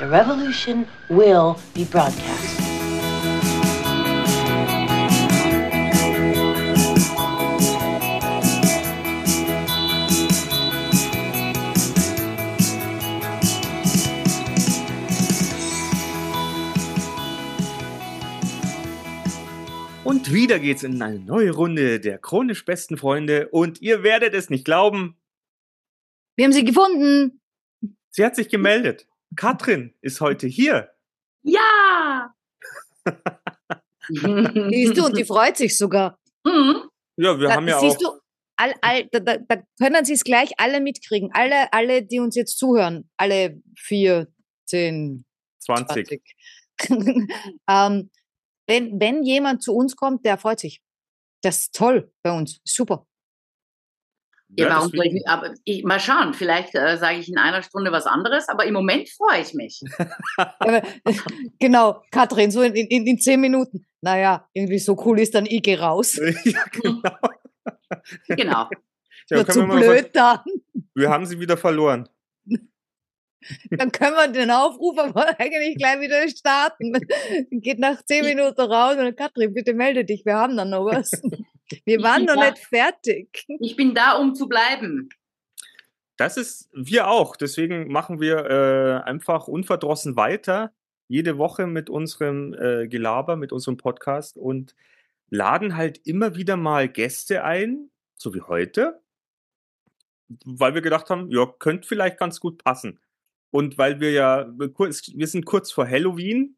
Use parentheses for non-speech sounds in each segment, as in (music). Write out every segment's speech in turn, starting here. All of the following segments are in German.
The revolution will be broadcast. Und wieder geht's in eine neue Runde der chronisch besten Freunde und ihr werdet es nicht glauben, Wir haben sie gefunden. sie hat sich gemeldet. Katrin ist heute hier. Ja! Siehst du, und die (laughs) freut sich sogar. Mhm. Ja, wir Da, haben ja auch siehst du, all, all, da, da, da können sie es gleich alle mitkriegen. Alle, alle, die uns jetzt zuhören. Alle vier, zehn, 20. 20. (laughs) ähm, wenn, wenn jemand zu uns kommt, der freut sich. Das ist toll bei uns. Super. Ja, Ja, warum soll ich, aber ich, mal schauen, vielleicht äh, sage ich in einer Stunde was anderes, aber im Moment freue ich mich. (laughs) (laughs) Genau, Katrin, so in, in, in zehn Minuten. Naja, irgendwie so cool ist dann ich geh raus. (laughs) ja, genau. Genau. Ja, können zu blöd dann. wir haben sie wieder verloren. Dann können wir den Aufruf aber eigentlich gleich wieder starten. Geht nach zehn Minuten raus und Katrin, bitte melde dich, wir haben dann noch was. Wir waren noch da. nicht fertig. (laughs) Ich bin da, um zu bleiben. Das ist wir auch. Deswegen machen wir äh, einfach unverdrossen weiter. Jede Woche mit unserem äh, Gelaber, mit unserem Podcast und laden halt immer wieder mal Gäste ein, so wie heute, weil wir gedacht haben, ja, könnte vielleicht ganz gut passen. Und weil wir ja, wir sind kurz vor Halloween.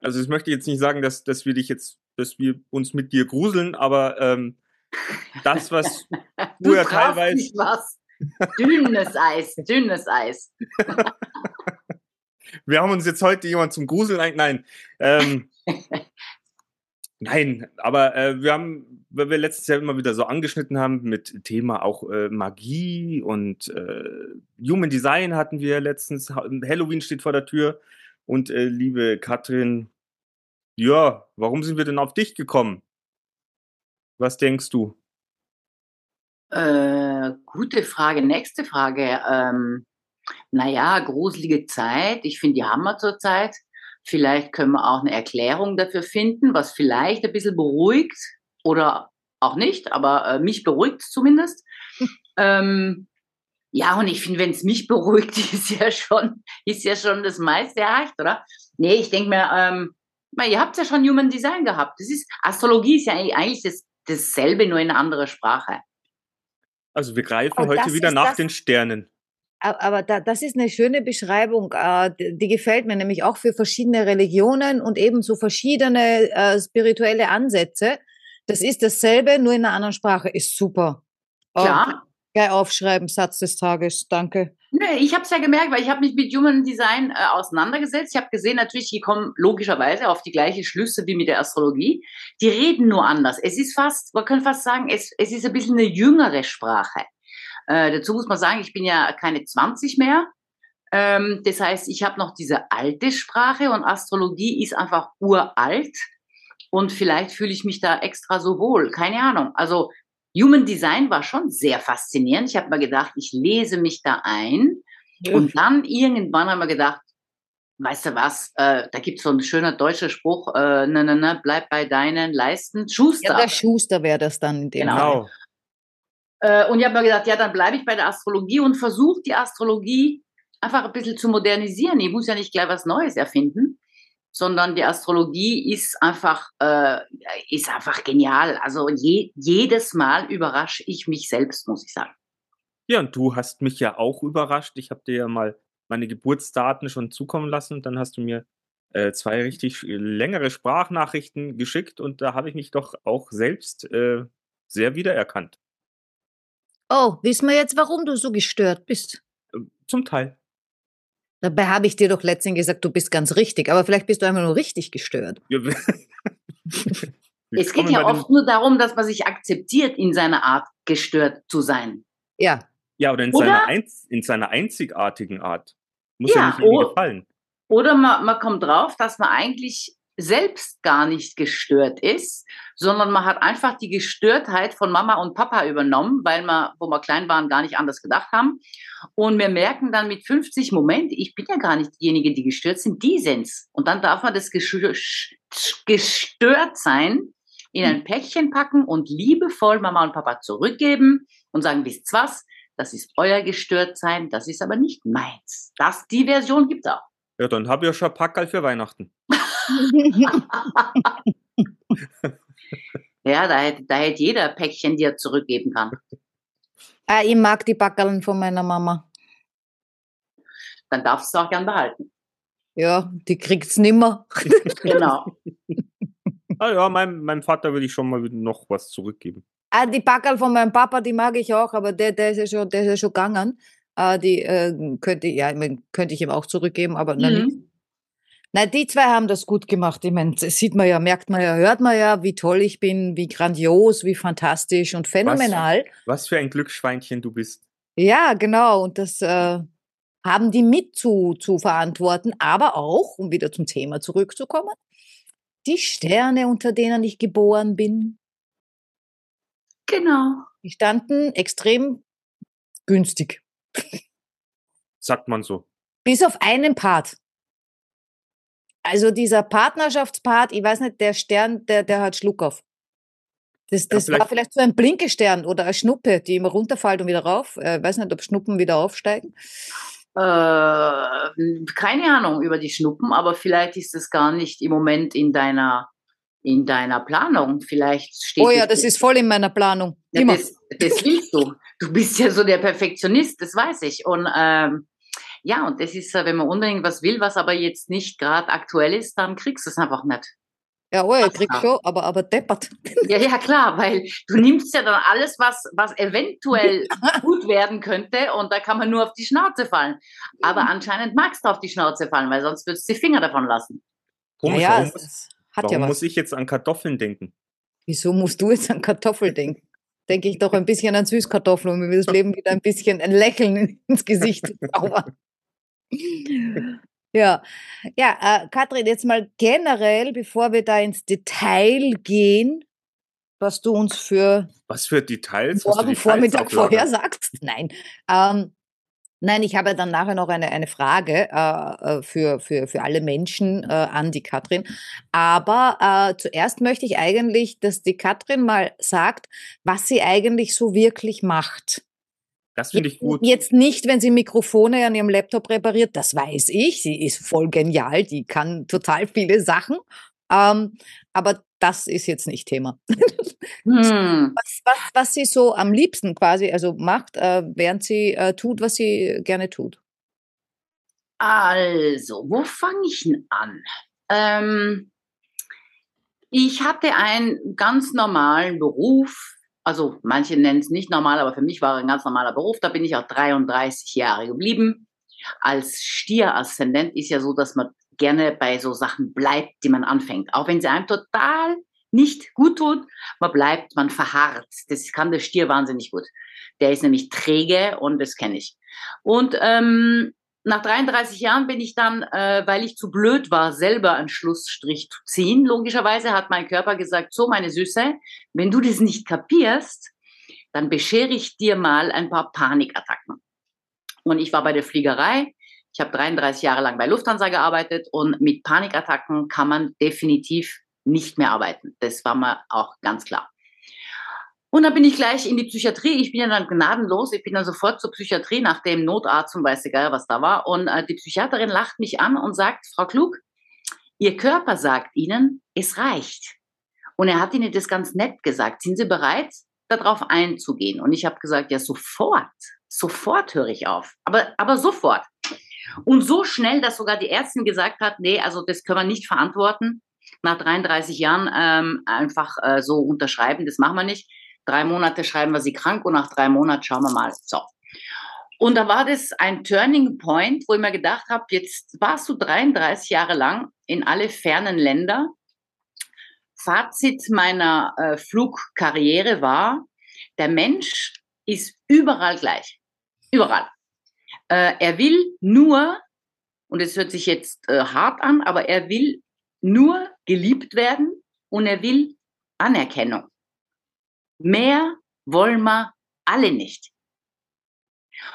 Also ich möchte jetzt nicht sagen, dass, dass wir dich jetzt, dass wir uns mit dir gruseln, aber ähm, das, (laughs) was Du Früher brauchst teilweise- nicht was. Dünnes Eis, dünnes Eis. (laughs) Wir haben uns jetzt heute jemand zum Gruseln ein. Nein. Ähm, (laughs) nein, aber äh, wir haben, weil wir letztes Jahr immer wieder so angeschnitten haben mit Thema auch äh, Magie und äh, Human Design hatten wir letztens. Ha- Halloween steht vor der Tür. Und äh, liebe Katrin, ja, warum sind wir denn auf dich gekommen? Was denkst du? Äh, gute Frage. Nächste Frage. Ähm, naja, gruselige Zeit. Ich finde, die haben wir zurzeit. Vielleicht können wir auch eine Erklärung dafür finden, was vielleicht ein bisschen beruhigt oder auch nicht, aber äh, mich beruhigt zumindest. (laughs) ähm, ja, und ich finde, wenn es mich beruhigt, (laughs) ist ja schon, ist ja schon das meiste erreicht, oder? Nee, ich denke mir, ähm, na, ihr habt ja schon Human Design gehabt. Das ist, Astrologie ist ja eigentlich das, dasselbe, nur in einer anderen Sprache. Also wir greifen Oh, heute wieder nach das- den Sternen. Aber aber da, das ist eine schöne Beschreibung, äh, die, die gefällt mir nämlich auch für verschiedene Religionen und ebenso verschiedene äh, spirituelle Ansätze. Das ist dasselbe, nur in einer anderen Sprache. Ist super. Klar. Gleich aufschreiben, Satz des Tages. Danke. Nee, ich habe es ja gemerkt, weil ich habe mich mit Human Design äh, auseinandergesetzt. Ich habe gesehen, natürlich, die kommen logischerweise auf die gleichen Schlüsse wie mit der Astrologie. Die reden nur anders. Es ist fast, man kann fast sagen, es, es ist ein bisschen eine jüngere Sprache. Äh, dazu muss man sagen, ich bin ja keine 20 mehr. Ähm, das heißt, ich habe noch diese alte Sprache und Astrologie ist einfach uralt. Und vielleicht fühle ich mich da extra so wohl. Keine Ahnung. Also Human Design war schon sehr faszinierend. Ich habe mir gedacht, ich lese mich da ein. Und dann irgendwann haben wir gedacht, weißt du was, äh, da gibt es so ein schöner deutscher Spruch, äh, na, na, na, bleib bei deinen Leisten, Schuster. Ja, der Schuster wäre das dann in dem Genau. Fall. Äh, und ich habe mir gedacht, ja, dann bleibe ich bei der Astrologie und versuche die Astrologie einfach ein bisschen zu modernisieren. Ich muss ja nicht gleich was Neues erfinden, sondern die Astrologie ist einfach, äh, ist einfach genial. Also je, jedes Mal überrasche ich mich selbst, muss ich sagen. Ja, und du hast mich ja auch überrascht. Ich habe dir ja mal meine Geburtsdaten schon zukommen lassen. Dann hast du mir äh, zwei richtig längere Sprachnachrichten geschickt und da habe ich mich doch auch selbst äh, sehr wiedererkannt. Oh, wissen wir jetzt, warum du so gestört bist? Äh, Zum Teil. Dabei habe ich dir doch letztens gesagt, du bist ganz richtig, aber vielleicht bist du einfach nur richtig gestört. Ja, (laughs) Es geht ja oft nur darum, dass man sich akzeptiert, in seiner Art gestört zu sein. Ja, Ja, oder in, Oder? Seiner, einz in seiner einzigartigen Art. Muss ja, Ja, nicht jedem gefallen. Oder man, man kommt drauf, dass man eigentlich selbst gar nicht gestört ist, sondern man hat einfach die Gestörtheit von Mama und Papa übernommen, weil wir, wo wir klein waren, gar nicht anders gedacht haben. Und wir merken dann mit 50, Moment, ich bin ja gar nicht diejenige, die gestört sind, die sind's. Und dann darf man das gestört sein in ein Päckchen packen und liebevoll Mama und Papa zurückgeben und sagen, wisst was, das ist euer Gestörtsein, das ist aber nicht meins. Das, die Version gibt auch. Ja, dann habe ich ja schon Packerl für Weihnachten. (laughs) ja, da hätte, da hätte jeder Päckchen, die er zurückgeben kann. Ah, ich mag die Packerln von meiner Mama. Dann darfst du auch gern behalten. Ja, die kriegt's nimmer. (laughs) genau. Ah ja, meinem, meinem Vater will ich schon mal noch was zurückgeben. Ah, die Packerl von meinem Papa, die mag ich auch, aber der, der ist ja schon, der ist ja schon gegangen. Ah, die äh, könnte, ja, könnte ich ihm auch zurückgeben, aber mhm. Nein, die zwei haben das gut gemacht. Ich meine, das sieht man ja, merkt man ja, hört man ja, wie toll ich bin, wie grandios, wie fantastisch und phänomenal. Was, was für ein Glücksschweinchen du bist. Ja, genau. Und das äh, haben die mit zu, zu verantworten, aber auch, um wieder zum Thema zurückzukommen, die Sterne, unter denen ich geboren bin. Genau. Die standen extrem günstig. Sagt man so. Bis auf einen Part. Also dieser Partnerschaftspart, ich weiß nicht, der Stern, der, der hat Schluck auf. Das, das ja, vielleicht war vielleicht so ein Blinkestern oder eine Schnuppe, die immer runterfällt und wieder rauf. Ich äh, weiß nicht, ob Schnuppen wieder aufsteigen. Äh, keine Ahnung über die Schnuppen, aber vielleicht ist es gar nicht im Moment in deiner in deiner Planung. Vielleicht steht. Oh ja, das ist voll in meiner Planung. Ja. Das, das willst du. Du bist ja so der Perfektionist, das weiß ich. Und ähm, ja, und das ist, wenn man unbedingt was will, was aber jetzt nicht gerade aktuell ist, dann kriegst du es einfach nicht. Ja, oh, ich krieg schon, aber, aber deppert. Ja, ja, klar, weil du nimmst ja dann alles, was, was eventuell (laughs) gut werden könnte und da kann man nur auf die Schnauze fallen. Aber anscheinend magst du auf die Schnauze fallen, weil sonst würdest du die Finger davon lassen. Komisch, ja, ja, warum, muss, warum muss ich jetzt an Kartoffeln denken? Wieso musst du jetzt an Kartoffeln denken? Denke ich doch ein bisschen an Süßkartoffeln, um mir das Leben wieder ein bisschen ein Lächeln (laughs) ins Gesicht zu zaubern. Ja, ja, äh, Katrin, jetzt mal generell, bevor wir da ins Detail gehen, was du uns für was für Details morgen Vormittag vorher sagst. Nein, ähm, nein, ich habe dann nachher noch eine, eine Frage äh, äh, für, für, für alle Menschen äh, an die Katrin. Aber äh, zuerst möchte ich eigentlich, dass die Katrin mal sagt, was sie eigentlich so wirklich macht. Das finde ich gut. Jetzt nicht, wenn sie Mikrofone an ihrem Laptop repariert, das weiß ich. Sie ist voll genial, die kann total viele Sachen. Ähm, aber das ist jetzt nicht Thema. (laughs) Hm. Was, was, was, sie so am liebsten quasi also macht, äh, während sie äh, tut, was sie gerne tut. Also, wo fange ich denn an? Ähm, ich hatte einen ganz normalen Beruf, also manche nennen es nicht normal, aber für mich war ein ganz normaler Beruf. Da bin ich auch 33 Jahre geblieben. Als Stieraszendent ist ja so, dass man gerne bei so Sachen bleibt, die man anfängt. Auch wenn sie einem total nicht gut tut, man bleibt, man verharrt. Das kann der Stier wahnsinnig gut. Der ist nämlich träge und das kenne ich. Und ähm, nach 33 Jahren bin ich dann, äh, weil ich zu blöd war, selber einen Schlussstrich zu ziehen. Logischerweise hat mein Körper gesagt, so meine Süße, wenn du das nicht kapierst, dann beschere ich dir mal ein paar Panikattacken. Und ich war bei der Fliegerei. Ich habe 33 Jahre lang bei Lufthansa gearbeitet und mit Panikattacken kann man definitiv nicht mehr arbeiten. Das war mir auch ganz klar. Und dann bin ich gleich in die Psychiatrie. Ich bin ja dann gnadenlos. Ich bin dann sofort zur Psychiatrie nach dem Notarzt und weiß egal, was da war. Und äh, die Psychiaterin lacht mich an und sagt, Frau Klug, Ihr Körper sagt Ihnen, es reicht. Und er hat Ihnen das ganz nett gesagt. Sind Sie bereit, darauf einzugehen? Und ich habe gesagt, ja, sofort. Sofort höre ich auf. Aber, aber sofort. Und so schnell, dass sogar die Ärztin gesagt hat, nee, also das können wir nicht verantworten. Nach 33 Jahren ähm, einfach äh, so unterschreiben, das machen wir nicht drei Monate schreiben wir sie krank und nach drei Monaten schauen wir mal. So. Und da war das ein Turning Point, wo ich mir gedacht habe, jetzt warst du 33 Jahre lang in alle fernen Länder. Fazit meiner äh, Flugkarriere war, der Mensch ist überall gleich. Überall. Äh, er will nur, und es hört sich jetzt äh, hart an, aber er will nur geliebt werden und er will Anerkennung. Mehr wollen wir alle nicht.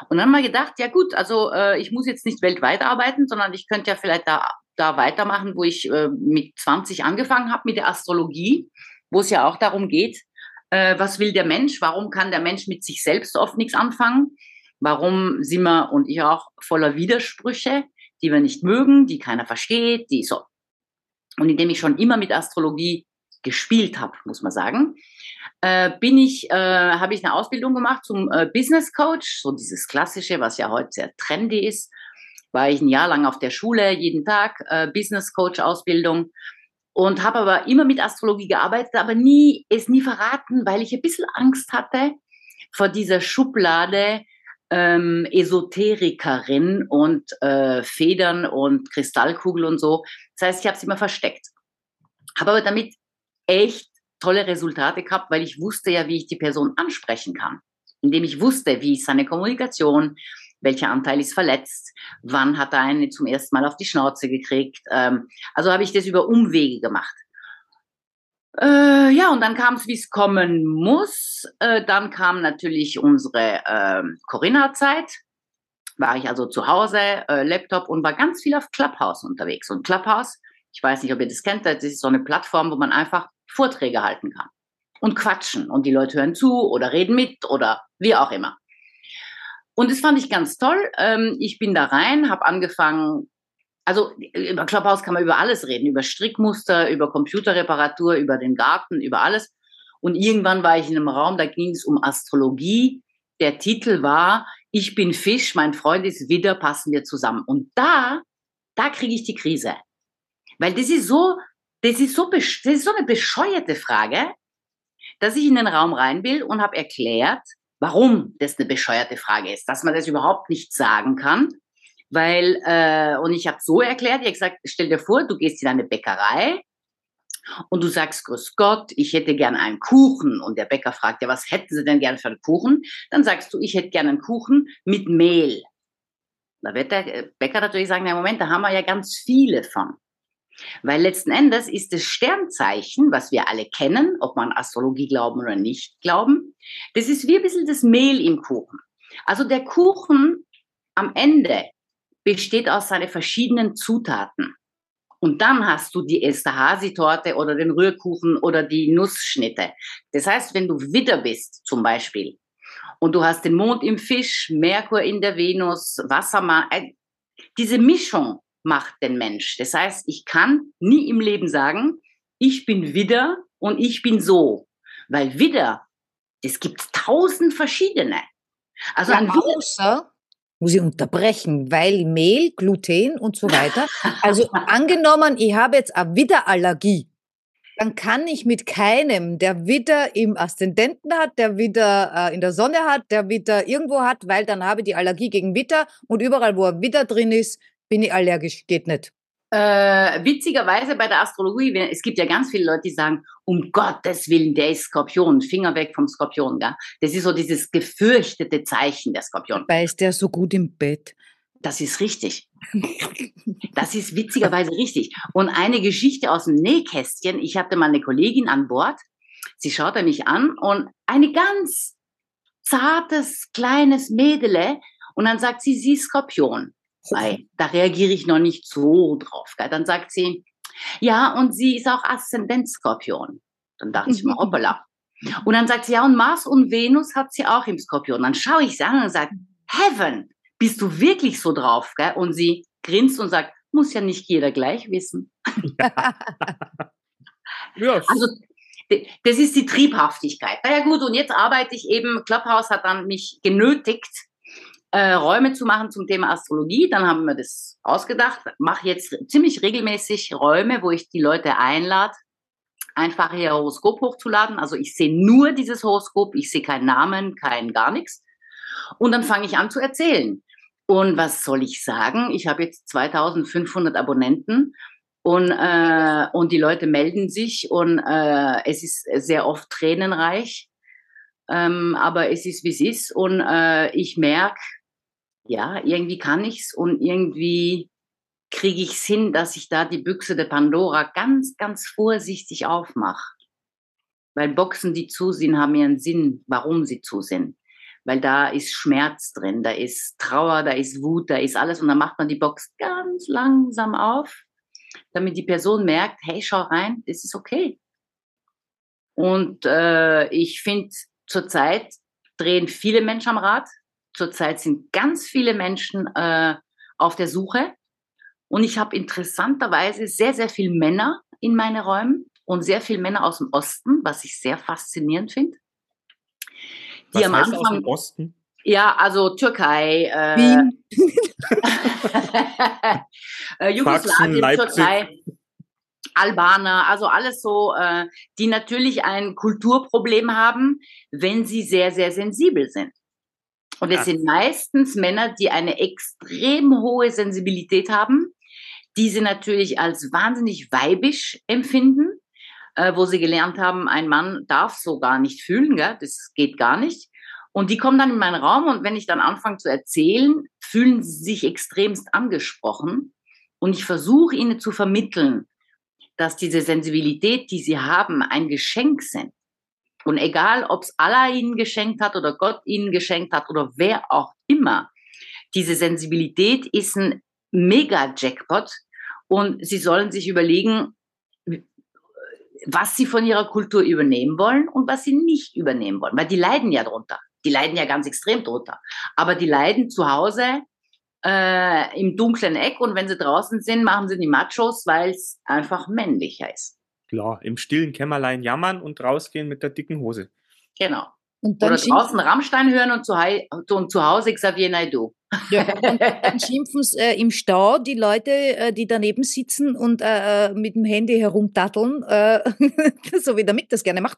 Und dann haben wir gedacht, ja gut, also äh, ich muss jetzt nicht weltweit arbeiten, sondern ich könnte ja vielleicht da, da weitermachen, wo ich äh, mit 20 angefangen habe, mit der Astrologie, wo es ja auch darum geht, äh, was will der Mensch, warum kann der Mensch mit sich selbst oft nichts anfangen, warum sind wir und ich auch voller Widersprüche, die wir nicht mögen, die keiner versteht, die so. Und indem ich schon immer mit Astrologie gespielt habe, muss man sagen, äh, bin ich, äh, habe ich eine Ausbildung gemacht zum äh, Business Coach, so dieses klassische, was ja heute sehr trendy ist. War ich ein Jahr lang auf der Schule, jeden Tag äh, Business Coach Ausbildung und habe aber immer mit Astrologie gearbeitet, aber nie es nie verraten, weil ich ein bisschen Angst hatte vor dieser Schublade ähm, Esoterikerin und äh, Federn und Kristallkugel und so. Das heißt, ich habe es immer versteckt. Habe aber damit echt tolle Resultate gehabt, weil ich wusste ja, wie ich die Person ansprechen kann. Indem ich wusste, wie ist seine Kommunikation, welcher Anteil ist verletzt, wann hat er einen zum ersten Mal auf die Schnauze gekriegt. Ähm, also habe ich das über Umwege gemacht. Äh, ja, und dann kam es, wie es kommen muss. Äh, dann kam natürlich unsere äh, Corinna-Zeit. War ich also zu Hause, äh, Laptop und war ganz viel auf Clubhouse unterwegs. Und Clubhouse, ich weiß nicht, ob ihr das kennt, das ist so eine Plattform, wo man einfach Vorträge halten kann und quatschen und die Leute hören zu oder reden mit oder wie auch immer. Und das fand ich ganz toll. Ähm, ich bin da rein, habe angefangen, also über Clubhouse kann man über alles reden, über Strickmuster, über Computerreparatur, über den Garten, über alles. Und irgendwann war ich in einem Raum, da ging es um Astrologie. Der Titel war Ich bin Fisch, mein Freund ist Widder, passen wir zusammen. Und da, da kriege ich die Krise. Weil das ist so das ist so, das ist so eine bescheuerte Frage, dass ich in den Raum rein will und habe erklärt, warum das eine bescheuerte Frage ist, dass man das überhaupt nicht sagen kann. Weil, äh, und ich habe so erklärt, ich habe gesagt, stell dir vor, du gehst in eine Bäckerei und du sagst, grüß Gott, ich hätte gern einen Kuchen. Und der Bäcker fragt, ja, was hätten Sie denn gern für einen Kuchen? Dann sagst du, ich hätte gern einen Kuchen mit Mehl. Da wird der Bäcker natürlich sagen, na Moment, da haben wir ja ganz viele von. Weil letzten Endes ist das Sternzeichen, was wir alle kennen, ob man Astrologie glauben oder nicht glauben, das ist wie ein bisschen das Mehl im Kuchen. Also der Kuchen am Ende besteht aus seinen verschiedenen Zutaten. Und dann hast du die Esterhazy-Torte oder den Rührkuchen oder die Nussschnitte. Das heißt, wenn du Widder bist zum Beispiel und du hast den Mond im Fisch, Merkur in der Venus, Wassermann, äh, diese Mischung macht den Mensch. Das heißt, ich kann nie im Leben sagen, ich bin Widder und ich bin so. Weil Widder, es gibt tausend verschiedene. Also ja, ein außer, muss ich unterbrechen, weil Mehl, Gluten und so weiter. Also (laughs) angenommen, ich habe jetzt eine Widderallergie, dann kann ich mit keinem, der Widder im Aszendenten hat, der Widder äh, in der Sonne hat, der Widder irgendwo hat, weil dann habe ich die Allergie gegen Widder und überall, wo ein Widder drin ist, bin ich allergisch, geht nicht. Äh, witzigerweise bei der Astrologie, es gibt ja ganz viele Leute, die sagen, um Gottes Willen, der ist Skorpion, Finger weg vom Skorpion. Gell? Das ist so dieses gefürchtete Zeichen der Skorpion. Weil ist der so gut im Bett? Das ist richtig. Das ist witzigerweise richtig. Und eine Geschichte aus dem Nähkästchen, ich hatte mal eine Kollegin an Bord, sie schaute mich an und eine ganz zartes, kleines Mädele und dann sagt sie, sie ist Skorpion. Weil da reagiere ich noch nicht so drauf. Dann sagt sie, ja, und sie ist auch Aszendent-Skorpion. Dann dachte ich mir, (laughs) hoppala. Und dann sagt sie, ja, und Mars und Venus hat sie auch im Skorpion. Dann schaue ich sie an und sage, Heaven, bist du wirklich so drauf? Gell? Und sie grinst und sagt, muss ja nicht jeder gleich wissen. (laughs) ja. Also das ist die Triebhaftigkeit. Na ja gut, und jetzt arbeite ich eben, Clubhouse hat dann mich genötigt, äh, Räume zu machen zum Thema Astrologie. Dann haben wir das ausgedacht. Mache jetzt ziemlich regelmäßig Räume, wo ich die Leute einlade, einfach ihr Horoskop hochzuladen. Also ich sehe nur dieses Horoskop, ich sehe keinen Namen, kein gar nichts. Und dann fange ich an zu erzählen. Und was soll ich sagen? Ich habe jetzt 2500 Abonnenten und, äh, und die Leute melden sich und äh, es ist sehr oft tränenreich. Ähm, aber es ist, wie es ist. Und äh, ich merke, ja, irgendwie kann ich's und irgendwie kriege ich es hin, dass ich da die Büchse der Pandora ganz, ganz vorsichtig aufmache. Weil Boxen, die zu sind, haben einen Sinn, warum sie zu sind. Weil da ist Schmerz drin, da ist Trauer, da ist Wut, da ist alles. Und dann macht man die Box ganz langsam auf, damit die Person merkt, hey, schau rein, das ist okay. Und äh, ich finde, zurzeit drehen viele Menschen am Rad. Zurzeit sind ganz viele Menschen äh, auf der Suche. Und ich habe interessanterweise sehr, sehr viele Männer in meinen Räumen und sehr viele Männer aus dem Osten, was ich sehr faszinierend finde. Die was am heißt Anfang, aus dem Osten? Ja, also Türkei, äh, Wien. (laughs) äh, Jugoslawien, Türkei. Albaner, also alles so, äh, die natürlich ein Kulturproblem haben, wenn sie sehr, sehr sensibel sind. Und es sind meistens Männer, die eine extrem hohe Sensibilität haben, die sie natürlich als wahnsinnig weibisch empfinden, äh, wo sie gelernt haben, ein Mann darf so gar nicht fühlen, gell? das geht gar nicht. Und die kommen dann in meinen Raum und wenn ich dann anfange zu erzählen, fühlen sie sich extremst angesprochen. Und ich versuche ihnen zu vermitteln, dass diese Sensibilität, die sie haben, ein Geschenk sind. Und egal, ob es Allah ihnen geschenkt hat oder Gott ihnen geschenkt hat oder wer auch immer, diese Sensibilität ist ein Mega-Jackpot und sie sollen sich überlegen, was sie von ihrer Kultur übernehmen wollen und was sie nicht übernehmen wollen, weil die leiden ja drunter. Die leiden ja ganz extrem drunter. Aber die leiden zu Hause äh, im dunklen Eck und wenn sie draußen sind, machen sie die Machos, weil es einfach männlicher ist. Klar, im stillen Kämmerlein jammern und rausgehen mit der dicken Hose. Genau. Oder draußen Rammstein hören und zu, und zu Hause Xavier Naidoo. Ja, (laughs) und dann schimpfen es äh, im Stau die Leute, äh, die daneben sitzen und äh, äh mit dem Handy herumdatteln, äh, (laughs) so wie der Mick das gerne macht,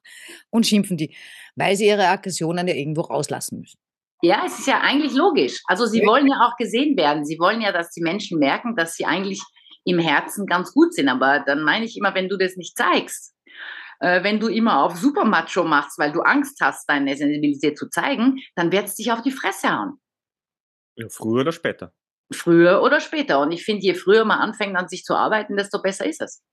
und schimpfen die, weil sie ihre Aggressionen ja irgendwo rauslassen müssen. Ja, es ist ja eigentlich logisch. Also sie wollen ja auch gesehen werden. Sie wollen ja, dass die Menschen merken, dass sie eigentlich im Herzen ganz gut sind. Aber dann meine ich immer, wenn du das nicht zeigst, äh, wenn du immer auf Supermacho machst, weil du Angst hast, deine Sensibilität zu zeigen, dann wird es dich auf die Fresse hauen. Ja, früher oder später. Früher oder später. Und ich finde, je früher man anfängt an sich zu arbeiten, desto besser ist es.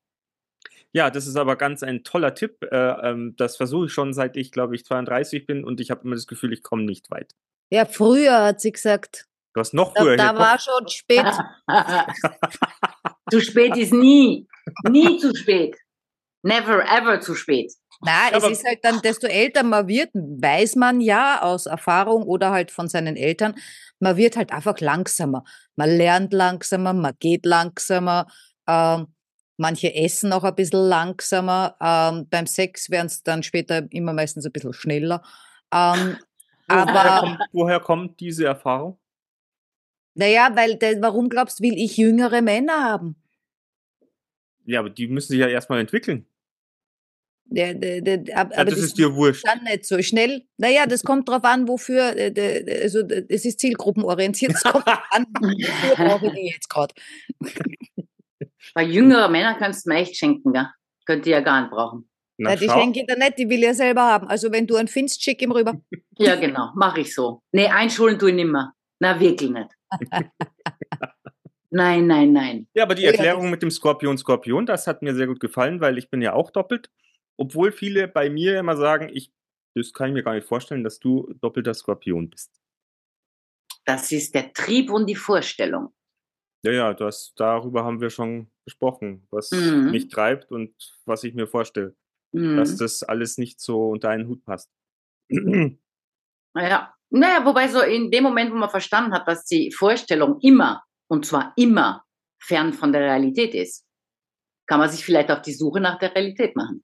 Ja, das ist aber ganz ein toller Tipp. Äh, ähm, das versuche ich schon seit ich, glaube ich, 32 bin und ich habe immer das Gefühl, ich komme nicht weit. Ja, früher hat sie gesagt. Du hast noch früher. Da, da war schon spät. (laughs) (laughs) zu spät ist nie. Nie zu spät. Never ever zu spät. Na, es ist halt dann, desto älter man wird, weiß man ja aus Erfahrung oder halt von seinen Eltern, man wird halt einfach langsamer. Man lernt langsamer, man geht langsamer. Ähm, manche essen auch ein bisschen langsamer. Ähm, beim Sex werden es dann später immer meistens ein bisschen schneller. Ähm, aber woher kommt, woher kommt diese Erfahrung? Naja, weil, warum glaubst du, will ich jüngere Männer haben? Ja, aber die müssen sich ja erstmal entwickeln. Der, der, der, aber ja, das, das, ist dir wurscht. Dann nicht so schnell. Naja, das kommt drauf an, wofür, äh, also es ist zielgruppenorientiert, es kommt an, wofür brauche ich die jetzt gerade. (laughs) Bei jüngeren Männern kannst du mir echt schenken, ja. Könnt ihr ja gar nicht brauchen. Na, ja, die schenke ich dir nicht, die will ich ja selber haben. Also wenn du einen findest, schick ihm rüber. Ja, genau, mache ich so. Nee, einschulen tue ich nicht mehr. Na, wirklich nicht. (laughs) nein, nein, nein. Ja, aber die Erklärung mit dem Skorpion, Skorpion, das hat mir sehr gut gefallen, weil ich bin ja auch doppelt. Obwohl viele bei mir immer sagen, ich, das kann ich mir gar nicht vorstellen, dass du doppelter Skorpion bist. Das ist der Trieb und die Vorstellung. Ja, ja, das, darüber haben wir schon gesprochen, was mhm. mich treibt und was ich mir vorstelle. Mhm. Dass das alles nicht so unter einen Hut passt. (clears throat) Naja, naja, wobei so in dem Moment, wo man verstanden hat, dass die Vorstellung immer, und zwar immer, fern von der Realität ist, kann man sich vielleicht auf die Suche nach der Realität machen.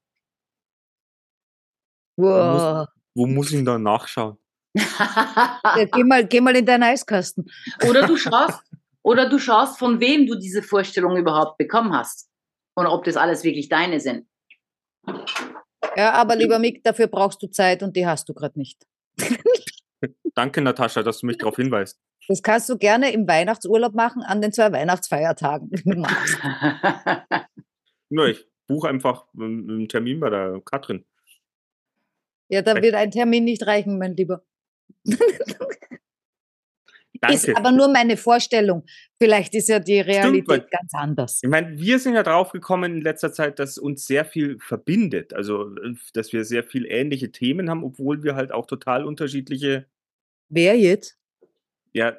Wow. Wo, muss, wo muss ich da nachschauen? (laughs) ja, geh, mal, geh mal in deinen Eiskasten. Oder du schaust, oder du schaust, von wem du diese Vorstellung überhaupt bekommen hast. Und ob das alles wirklich deine sind. Ja, aber lieber Mick, dafür brauchst du Zeit und die hast du gerade nicht. Danke, Natascha, dass du mich darauf hinweist. Das kannst du gerne im Weihnachtsurlaub machen, an den zwei Weihnachtsfeiertagen. (laughs) Nur, ich buche einfach einen Termin bei der Katrin. Ja, da wird ein Termin nicht reichen, mein Lieber. (laughs) Danke. Ist aber nur meine Vorstellung. Vielleicht ist ja die Realität weil- ganz anders. Ich meine, wir sind ja drauf gekommen in letzter Zeit, dass uns sehr viel verbindet. Also, äh, dass wir sehr viel ähnliche Themen haben, obwohl wir halt auch total unterschiedliche, Wer jetzt? Ja,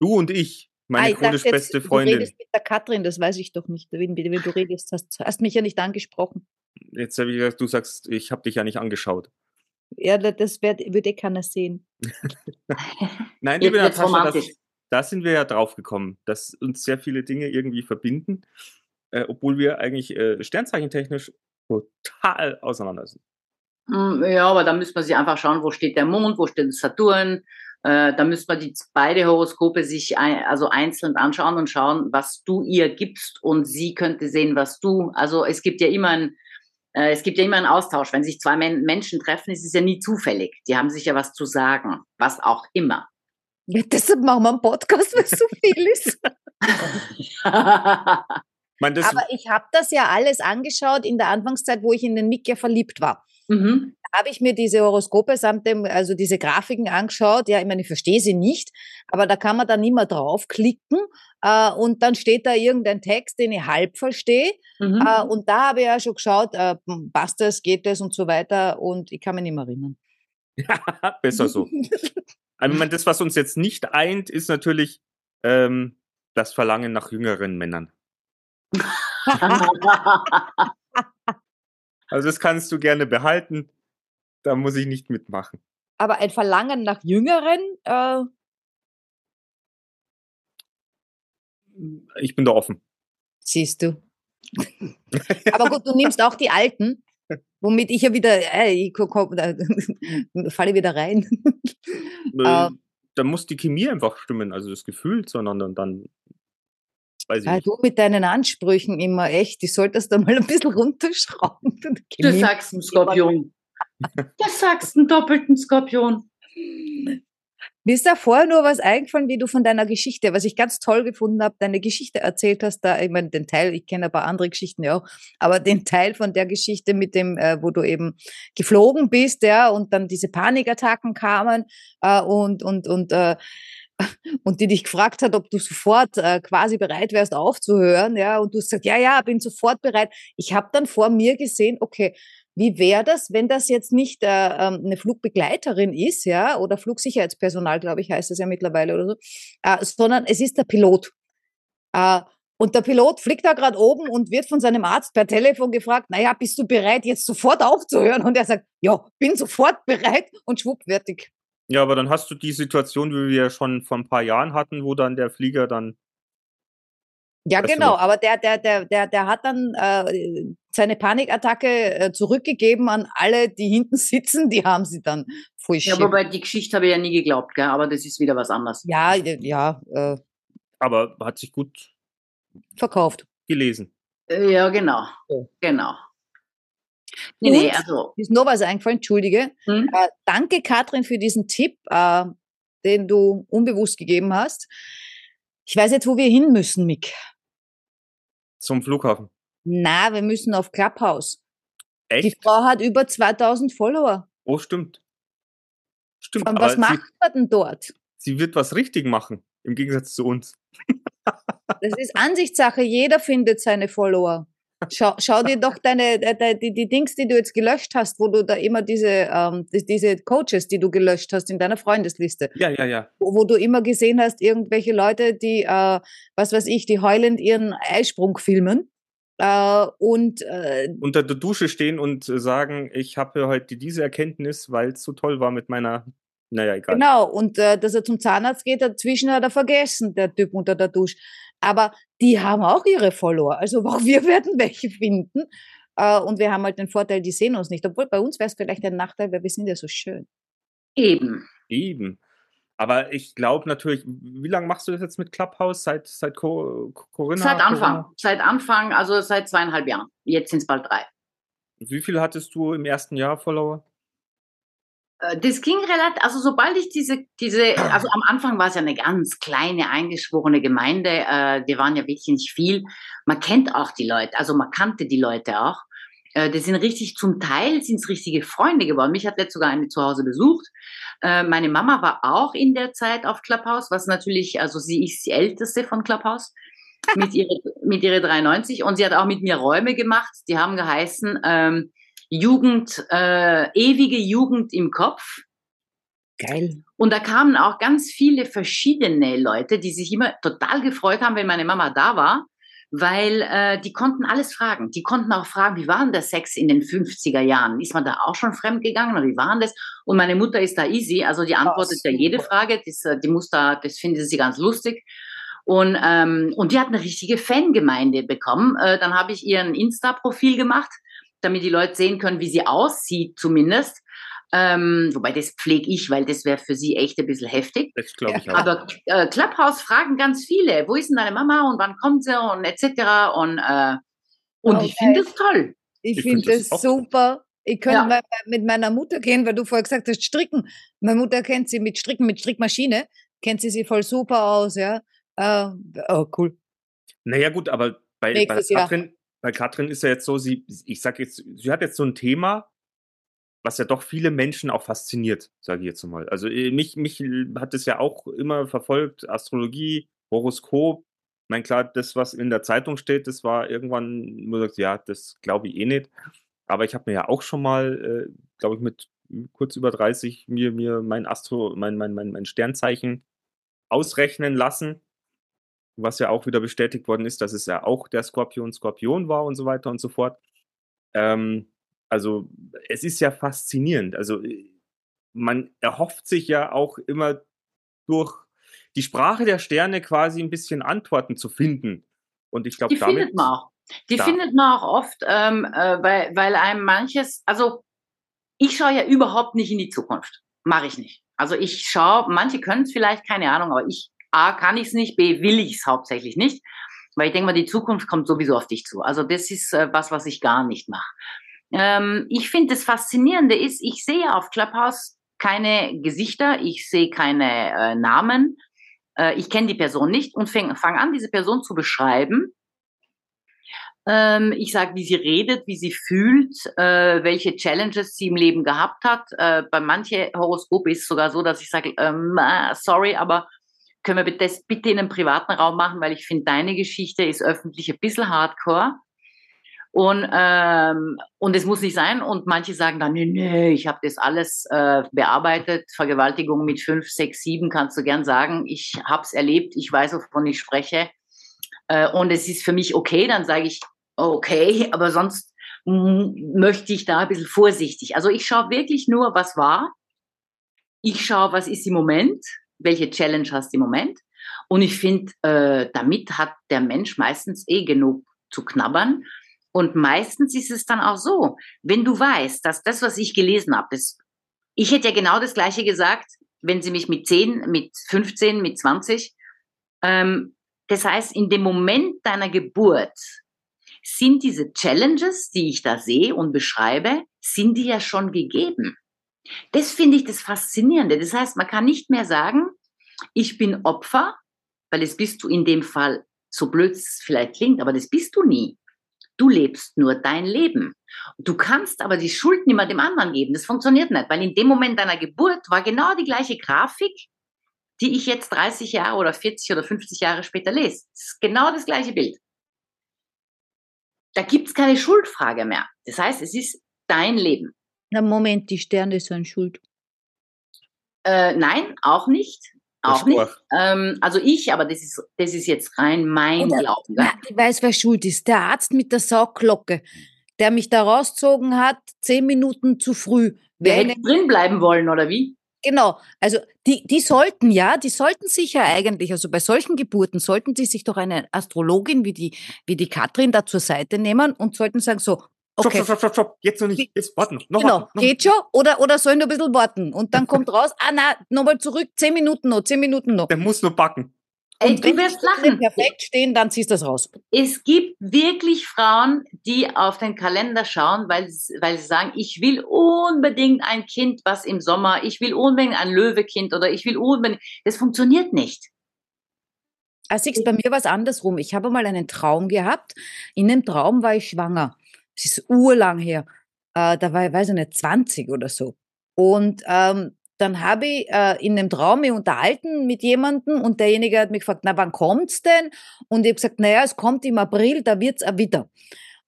du und ich, meine Ah, ich chronisch dachte jetzt, beste Du Freundin. redest mit der Katrin, das weiß ich doch nicht, wenn, wenn du redest. Hast, hast mich ja nicht angesprochen. Jetzt habe ich gesagt, du sagst, ich habe dich ja nicht angeschaut. Ja, da- das wird, würde eh keiner sehen. (laughs) Nein, liebe Natascha, das, da sind wir ja drauf gekommen, dass uns sehr viele Dinge irgendwie verbinden, äh, obwohl wir eigentlich äh, sternzeichentechnisch total auseinander sind. Mm, Ja, aber da müsste man sich einfach schauen, wo steht der Mond, wo steht Saturn. Äh, da müsste man die beide Horoskope sich ein, also einzeln anschauen und schauen, was du ihr gibst und sie könnte sehen, was du. Also es gibt ja immer ein, äh, es gibt ja immer einen Austausch. Wenn sich zwei Men Menschen treffen, ist es ja nie zufällig. Die haben sich ja was zu sagen, was auch immer. Ja, deshalb machen wir einen Podcast, weil es so viel (laughs) ist. Aber ich habe das ja alles angeschaut in der Anfangszeit, wo ich in den Mick ja verliebt war. Mhm. Da habe ich mir diese Horoskope samt dem, also diese Grafiken angeschaut. Ja, ich meine, ich verstehe sie nicht, aber da kann man dann immer draufklicken äh, und dann steht da irgendein Text, den ich halb verstehe. Mhm. Äh, und da habe ich ja schon geschaut, äh, passt das, geht das und so weiter und ich kann mich nicht mehr erinnern. (laughs) besser so. Also, ich meine, das, was uns jetzt nicht eint, ist natürlich ähm, das Verlangen nach jüngeren Männern. (laughs) (laughs) Also das kannst du gerne behalten. Da muss ich nicht mitmachen. aber ein Verlangen nach Jüngeren, äh, Ich bin da offen. siehst du. aber gut, du nimmst auch die Alten, womit ich ja wieder, äh, ich komm, da, (laughs) falle wieder rein. Äh, Ah. da muss die Chemie einfach stimmen, also das Gefühl zueinander und dann weiß ich Ah, nicht. du mit deinen Ansprüchen immer echt, die solltest du mal ein bisschen (laughs) runterschrauben. Du sagst einen Skorpion. (laughs) Du sagst einen doppelten Skorpion. Mir ist da vorher nur was eingefallen, wie du von deiner Geschichte, was ich ganz toll gefunden habe, deine Geschichte erzählt hast. Da, ich meine, den Teil, ich kenne ein paar andere Geschichten ja auch, aber den Teil von der Geschichte mit dem, äh, wo du eben geflogen bist, ja, und dann diese Panikattacken kamen äh, und und und äh, und die dich gefragt hat, ob du sofort äh, quasi bereit wärst aufzuhören, ja, und du hast gesagt, ja, ja, bin sofort bereit. Ich habe dann vor mir gesehen, okay, wie wäre das, wenn das jetzt nicht äh, ähm, eine Flugbegleiterin ist, ja, oder Flugsicherheitspersonal, glaube ich, heißt das ja mittlerweile oder so, äh, sondern es ist der Pilot. Äh, und der Pilot fliegt da gerade oben und wird von seinem Arzt per Telefon gefragt, naja, bist du bereit, jetzt sofort aufzuhören? Und er sagt, ja, bin sofort bereit und schwupp, fertig. Ja, aber dann hast du die Situation, wie wir schon vor ein paar Jahren hatten, wo dann der Flieger dann Ja, du genau, aber der, der, der, der, der hat dann äh, seine Panikattacke äh, zurückgegeben an alle, die hinten sitzen, die haben sie dann voll Ja, wobei die Geschichte habe ich ja nie geglaubt, gell? aber das ist wieder was anderes. Ja, ja, äh, aber hat sich gut verkauft. gelesen. Äh, Ja, genau. Ja. Genau. Nee, nee, also. Ist noch was eingefallen, entschuldige. Hm? Äh, danke, Katrin, für diesen Tipp, äh, den du unbewusst gegeben hast. Ich weiß jetzt, wo wir hin müssen, Mick. Zum Flughafen. Na, wir müssen auf Clubhouse. Die Echt? Frau hat über 2000 Follower. Oh, stimmt. Stimmt, Und aber was sie, macht man denn dort? sie wird was richtig machen, im Gegensatz zu uns. Das ist Ansichtssache. Jeder findet seine Follower. Schau, schau dir doch deine, de- die, die Dings, die du jetzt gelöscht hast, wo du da immer diese, ähm, die- diese Coaches, die du gelöscht hast in deiner Freundesliste, Ja, ja, ja. wo, wo du immer gesehen hast, irgendwelche Leute, die, äh, was weiß ich, die heulend ihren Eisprung filmen. Äh, und äh, Unter der Dusche stehen und sagen, ich habe heute diese Erkenntnis, weil es so toll war mit meiner. Naja, egal. genau, und äh, dass er zum Zahnarzt geht, dazwischen hat er vergessen, der Typ unter der Dusche. Aber die haben auch ihre Follower. Also (laughs) auch wir werden welche finden. Äh, und wir haben halt den Vorteil, die sehen uns nicht. Obwohl bei uns wäre es vielleicht ein Nachteil, weil wir sind ja so schön. Eben. Eben. Aber ich glaube natürlich, wie lange machst du das jetzt mit Clubhouse? Seit, seit Co Corinna? Seit Anfang. Corona? Seit Anfang, also seit zweieinhalb Jahren. Jetzt sind es bald drei. Wie viel hattest du im ersten Jahr Follower? Äh, Das ging relativ, also sobald ich diese, diese, (clears throat) also am Anfang war es ja eine ganz kleine, eingeschworene Gemeinde, äh, die waren ja wirklich nicht viel. Man kennt auch die Leute, also man kannte die Leute auch. Äh, die sind richtig, zum Teil sind es richtige Freunde geworden. Mich hat letztes sogar eine zu Hause besucht. Äh, meine Mama war auch in der Zeit auf Clubhouse, was natürlich, also sie ist die älteste von Clubhouse mit ihrer, mit ihrer 93 und sie hat auch mit mir Räume gemacht. Die haben geheißen ähm, Jugend, äh, ewige Jugend im Kopf. Geil. Und da kamen auch ganz viele verschiedene Leute, die sich immer total gefreut haben, wenn meine Mama da war weil äh, die konnten alles fragen. Die konnten auch fragen, wie war denn der Sex in den 50er Jahren? Ist man da auch schon fremdgegangen oder wie war denn das? Und meine Mutter ist da easy, also die antwortet ja jede Frage, das, äh, die muss da, das findet sie ganz lustig. Und, ähm, und die hat eine richtige Fangemeinde bekommen. Äh, dann habe ich ihr ein Insta-Profil gemacht, damit die Leute sehen können, wie sie aussieht zumindest. Ähm, wobei das pflege ich, weil das wäre für sie echt ein bisschen heftig. Das glaube ich auch. Aber äh, Clubhouse fragen ganz viele, wo ist denn deine Mama und wann kommt sie und etc. Und, äh, und Okay. ich finde es toll. Ich, Ich finde find das super. Ich könnte Ja. mal mit meiner Mutter gehen, weil du vorher gesagt hast, stricken. Meine Mutter kennt sie mit Stricken, mit Strickmaschine, kennt sie sie voll super aus, ja. Äh, oh, cool. Naja, gut, aber bei, bei Nächstes Jahr. Katrin, bei Katrin ist ja jetzt so, sie, ich sag jetzt, sie hat jetzt so ein Thema, was ja doch viele Menschen auch fasziniert, sage ich jetzt mal. Also äh, mich, mich hat es ja auch immer verfolgt, Astrologie, Horoskop. Ich meine, klar, das, was in der Zeitung steht, das war irgendwann, wo du sagst, ja, das glaube ich eh nicht. Aber ich habe mir ja auch schon mal, äh, glaube ich, mit kurz über 30 mir, mir mein Astro, mein, mein, mein, mein Sternzeichen ausrechnen lassen was ja auch wieder bestätigt worden ist, dass es ja auch der Skorpion Skorpion war und so weiter und so fort. Ähm, also es ist ja faszinierend. Also äh, man erhofft sich ja auch immer durch die Sprache der Sterne quasi ein bisschen Antworten zu finden. Und ich glaube, Die damit findet man auch. Die Da- findet man auch oft, ähm, äh, weil, weil einem manches, also ich schaue ja überhaupt nicht in die Zukunft. Mache ich nicht. Also ich schaue, manche können es vielleicht, keine Ahnung, aber ich, A, kann ich es nicht, B, will ich es hauptsächlich nicht, weil ich denke mal, die Zukunft kommt sowieso auf dich zu. Also das ist äh, was, was ich gar nicht mache. Ähm, ich finde, das Faszinierende ist, ich sehe auf Clubhouse keine Gesichter, ich sehe keine äh, Namen, äh, ich kenne die Person nicht und fange fang an, diese Person zu beschreiben. Ähm, ich sage, wie sie redet, wie sie fühlt, äh, welche Challenges sie im Leben gehabt hat. Äh, bei manchen Horoskopen ist es sogar so, dass ich sage, ähm, ah, sorry, aber können wir das bitte in einem privaten Raum machen, weil ich finde, deine Geschichte ist öffentlich ein bisschen hardcore. Und, ähm, und es muss nicht sein. Und manche sagen dann, nee, nee, ich habe das alles äh, bearbeitet. Vergewaltigung mit fünf, sechs, sieben kannst du gern sagen. Ich habe es erlebt, ich weiß, wovon ich spreche. Äh, und es ist für mich okay, dann sage ich, okay, aber sonst möchte ich da ein bisschen vorsichtig. Also ich schaue wirklich nur, was war. Ich schaue, was ist im Moment, welche Challenge hast du im Moment. Und ich finde, äh, damit hat der Mensch meistens eh genug zu knabbern. Und meistens ist es dann auch so, wenn du weißt, dass das, was ich gelesen habe, das, ich hätte ja genau das Gleiche gesagt, wenn sie mich mit 10, mit 15, mit 20, ähm, das heißt, in dem Moment deiner Geburt sind diese Challenges, die ich da sehe und beschreibe, sind die ja schon gegeben. Das finde ich das Faszinierende. Das heißt, man kann nicht mehr sagen, ich bin Opfer, weil das bist du in dem Fall, so blöd es vielleicht klingt, aber das bist du nie. Du lebst nur dein Leben. Du kannst aber die Schuld nicht mehr dem anderen geben. Das funktioniert nicht, weil in dem Moment deiner Geburt war genau die gleiche Grafik, die ich jetzt 30 Jahre oder 40 oder 50 Jahre später lese. Das ist genau das gleiche Bild. Da gibt es keine Schuldfrage mehr. Das heißt, es ist dein Leben. Na Moment, die Sterne sind schuld. Äh, nein, auch nicht. Auch nicht. Ähm, also ich, aber das ist, das ist jetzt rein mein Oder- Glauben. Ich weiß, wer schuld ist. Der Arzt mit der Saugglocke, der mich da rausgezogen hat, zehn Minuten zu früh. Wer hätte drin bleiben wollen, oder wie? Genau, also die, die sollten ja, die sollten sich ja eigentlich, also bei solchen Geburten sollten sie sich doch eine Astrologin wie die, wie die Katrin da zur Seite nehmen und sollten sagen so, okay, stopp, stopp, stopp, stopp. Jetzt noch nicht. Jetzt warten noch. noch genau, warten, noch. geht schon oder, oder sollen nur ein bisschen warten und dann kommt raus, ah na, nochmal zurück, zehn Minuten noch, zehn Minuten noch. Der muss nur backen. Ey, Und du wenn wirst lachen. perfekt stehen, dann ziehst du das raus. Es gibt wirklich Frauen, die auf den Kalender schauen, weil, sie- weil sie sagen, ich will unbedingt ein Kind, was im Sommer, ich will unbedingt ein Löwekind oder ich will unbedingt. Das funktioniert nicht. Siehst, bei mir war es andersrum. Ich habe mal einen Traum gehabt. In dem Traum war ich schwanger. Es ist urlang her. Äh, da war ich, weiß ich nicht, 20 oder so. Und ähm, dann habe ich äh, in einem Traum mich unterhalten mit jemandem und derjenige hat mich gefragt, na, wann kommt's denn? Und ich habe gesagt, naja, es kommt im April, da wird's auch wieder.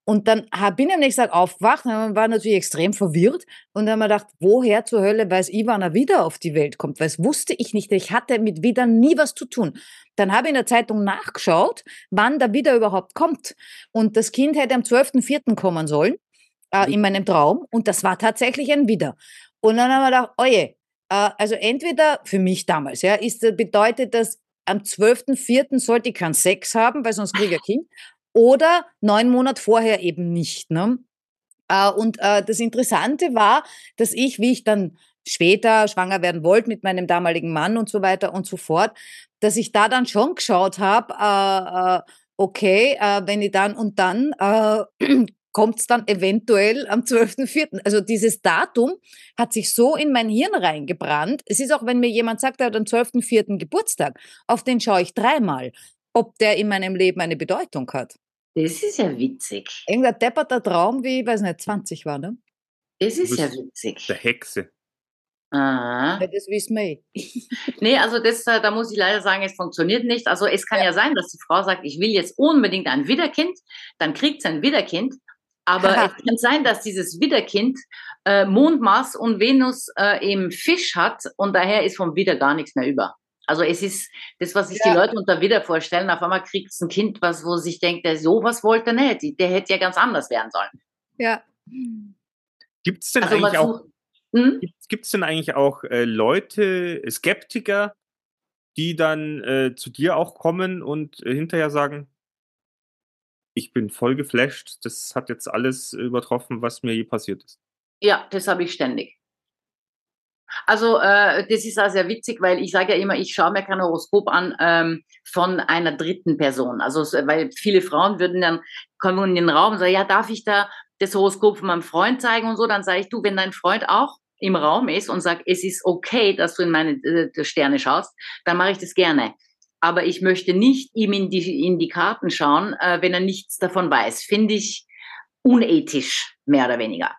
Und dann bin ich am nächsten Tag aufgewacht und war natürlich extrem verwirrt und dann habe ich gedacht, woher zur Hölle weiß ich, wann er wieder auf die Welt kommt? Weil es wusste ich nicht. Ich hatte mit wieder nie was zu tun. Dann habe ich in der Zeitung nachgeschaut, wann der wieder überhaupt kommt. Und das Kind hätte am 12.04. kommen sollen, äh, mhm. in meinem Traum. Und das war tatsächlich ein Wieder. Und dann haben wir gedacht, oje, äh, also entweder für mich damals, ja, ist, bedeutet das, am 12.04. sollte ich keinen Sex haben, weil sonst kriege ich ein Kind oder neun Monate vorher eben nicht. Ne? Äh, und äh, das Interessante war, dass ich, wie ich dann später schwanger werden wollte mit meinem damaligen Mann und so weiter und so fort, dass ich da dann schon geschaut habe, äh, okay, wenn ich dann und dann (clears throat) kommt es dann eventuell am 12.04. Also dieses Datum hat sich so in mein Hirn reingebrannt. Es ist auch, wenn mir jemand sagt, er hat am 12.04. Geburtstag, auf den schaue ich dreimal, ob der in meinem Leben eine Bedeutung hat. Das ist ja witzig. Irgendein depperter Traum, wie, ich weiß nicht, 20 war, ne? Das ist ja witzig. Der Hexe. Ah. Ja, das wissen wir eh. (laughs) nee, also das, äh, da muss ich leider sagen, es funktioniert nicht. Also es kann ja. ja sein, dass die Frau sagt, ich will jetzt unbedingt ein Widerkind, dann kriegt sie ein Widerkind. Aber es kann sein, dass dieses Widerkind äh, Mond, Mars und Venus äh, im Fisch hat und daher ist vom Wider gar nichts mehr über. Also es ist das, was sich ja. die Leute unter Widder vorstellen. Auf einmal kriegt es ein Kind, was, wo sich denkt, der sowas wollte nicht. Der hätte ja ganz anders werden sollen. Ja. Gibt es denn, also, eigentlich auch, hm? gibt's denn eigentlich auch äh, Leute, Skeptiker, die dann äh, zu dir auch kommen und äh, hinterher sagen, ich bin voll geflasht, das hat jetzt alles übertroffen, was mir je passiert ist. Ja, das habe ich ständig. Also äh, das ist auch sehr witzig, weil ich sage ja immer, ich schaue mir kein Horoskop an ähm, von einer dritten Person. Also weil viele Frauen würden dann kommen in den Raum und sagen, ja, darf ich da das Horoskop von meinem Freund zeigen und so? Dann sage ich, du, wenn dein Freund auch im Raum ist und sagt, es ist okay, dass du in meine äh, Sterne schaust, dann mache ich das gerne. Aber ich möchte nicht ihm in die, in die Karten schauen, äh, wenn er nichts davon weiß. Finde ich unethisch, mehr oder weniger.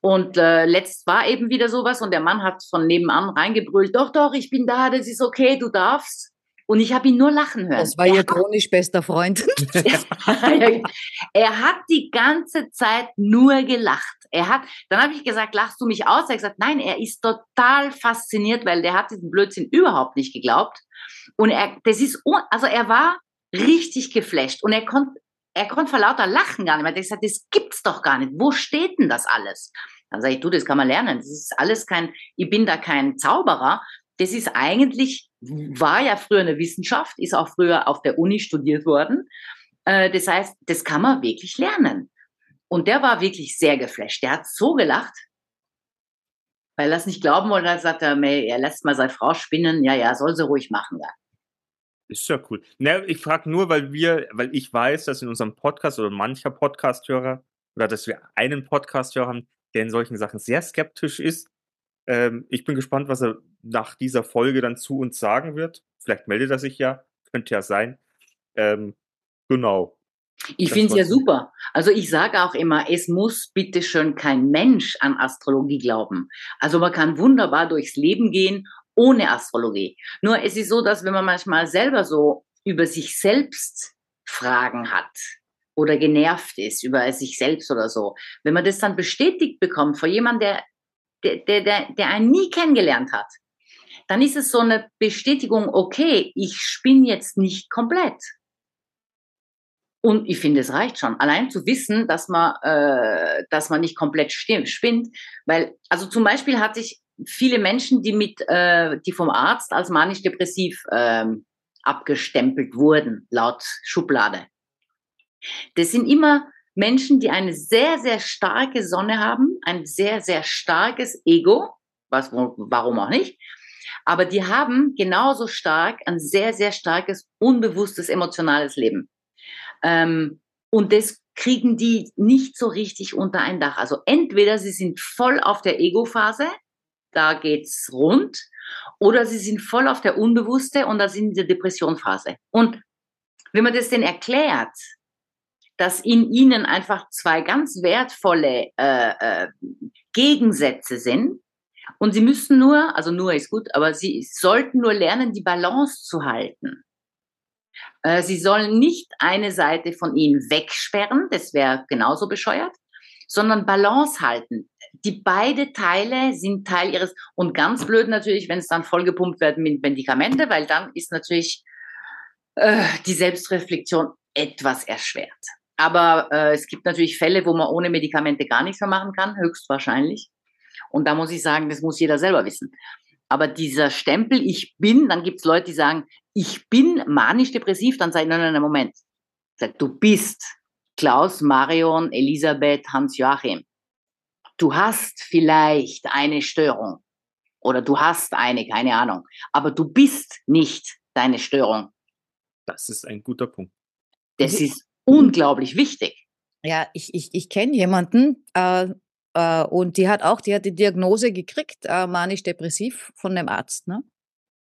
Und äh, letzt war eben wieder sowas und der Mann hat von nebenan reingebrüllt, doch, doch, ich bin da, das ist okay, du darfst. Und ich habe ihn nur lachen hören. Das war ihr chronisch bester Freund. (laughs) (laughs) er hat die ganze Zeit nur gelacht. Er hat, dann habe ich gesagt, lachst du mich aus? Er hat gesagt, nein, er ist total fasziniert, weil der hat diesen Blödsinn überhaupt nicht geglaubt. Und er, das ist, also er war richtig geflasht und er konnte er konnte vor lauter Lachen gar nicht mehr. Er hat gesagt, das gibt's doch gar nicht. Wo steht denn das alles? Dann sage ich, du, das kann man lernen. Das ist alles kein, ich bin da kein Zauberer. Das ist eigentlich, war ja früher eine Wissenschaft, ist auch früher auf der Uni studiert worden. Äh, das heißt, das kann man wirklich lernen. Und der war wirklich sehr geflasht. Der hat so gelacht, weil er es nicht glauben wollte. Dann sagt er, er lässt mal seine Frau spinnen. Ja, ja, soll sie ruhig machen. Ja. Ist ja cool. Ne, ich frage nur, weil wir, weil ich weiß, dass in unserem Podcast oder mancher Podcasthörer oder dass wir einen Podcasthörer haben, der in solchen Sachen sehr skeptisch ist. Ähm, ich bin gespannt, was er nach dieser Folge dann zu uns sagen wird. Vielleicht meldet er sich ja, könnte ja sein. Ähm, genau. Ich finde es ja super. Also ich sage auch immer, es muss bitte schön kein Mensch an Astrologie glauben. Also man kann wunderbar durchs Leben gehen ohne Astrologie. Nur es ist so, dass wenn man manchmal selber so über sich selbst Fragen hat oder genervt ist über sich selbst oder so, wenn man das dann bestätigt bekommt von jemandem, der, der, der, der einen nie kennengelernt hat, dann ist es so eine Bestätigung, okay, ich spinne jetzt nicht komplett. Und ich finde, es reicht schon. Allein zu wissen, dass man, äh, dass man nicht komplett spinnt. Weil, also zum Beispiel hatte ich viele Menschen, die mit, äh, die vom Arzt als manisch-depressiv ähm, abgestempelt wurden, laut Schublade. Das sind immer Menschen, die eine sehr, sehr starke Sonne haben, ein sehr, sehr starkes Ego, was, warum auch nicht, aber die haben genauso stark ein sehr, sehr starkes, unbewusstes, emotionales Leben. Ähm, und das kriegen die nicht so richtig unter ein Dach. Also entweder sie sind voll auf der Ego-Phase, da geht's rund. Oder sie sind voll auf der Unbewusste und da sind in der Depressionphase. Und wenn man das denn erklärt, dass in ihnen einfach zwei ganz wertvolle äh, äh, Gegensätze sind. Und sie müssen nur, also nur ist gut, aber sie sollten nur lernen, die Balance zu halten. Äh, sie sollen nicht eine Seite von ihnen wegsperren, das wäre genauso bescheuert, sondern Balance halten. Die beide Teile sind Teil ihres, und ganz blöd natürlich, wenn es dann vollgepumpt wird mit Medikamente, weil dann ist natürlich äh, die Selbstreflexion etwas erschwert. Aber äh, es gibt natürlich Fälle, wo man ohne Medikamente gar nichts mehr machen kann, höchstwahrscheinlich. Und da muss ich sagen, das muss jeder selber wissen. Aber dieser Stempel, ich bin, dann gibt es Leute, die sagen, ich bin manisch-depressiv, dann sage ich, nein, nein, nein, Moment. Sag, du bist Klaus, Marion, Elisabeth, Hans-Joachim. Du hast vielleicht eine Störung oder du hast eine, keine Ahnung, aber du bist nicht deine Störung. Das ist ein guter Punkt. Das ist unglaublich wichtig. Ja, ich, ich, ich kenne jemanden äh, äh, und die hat auch, die hat die Diagnose gekriegt, äh, manisch-depressiv von dem Arzt. Ne?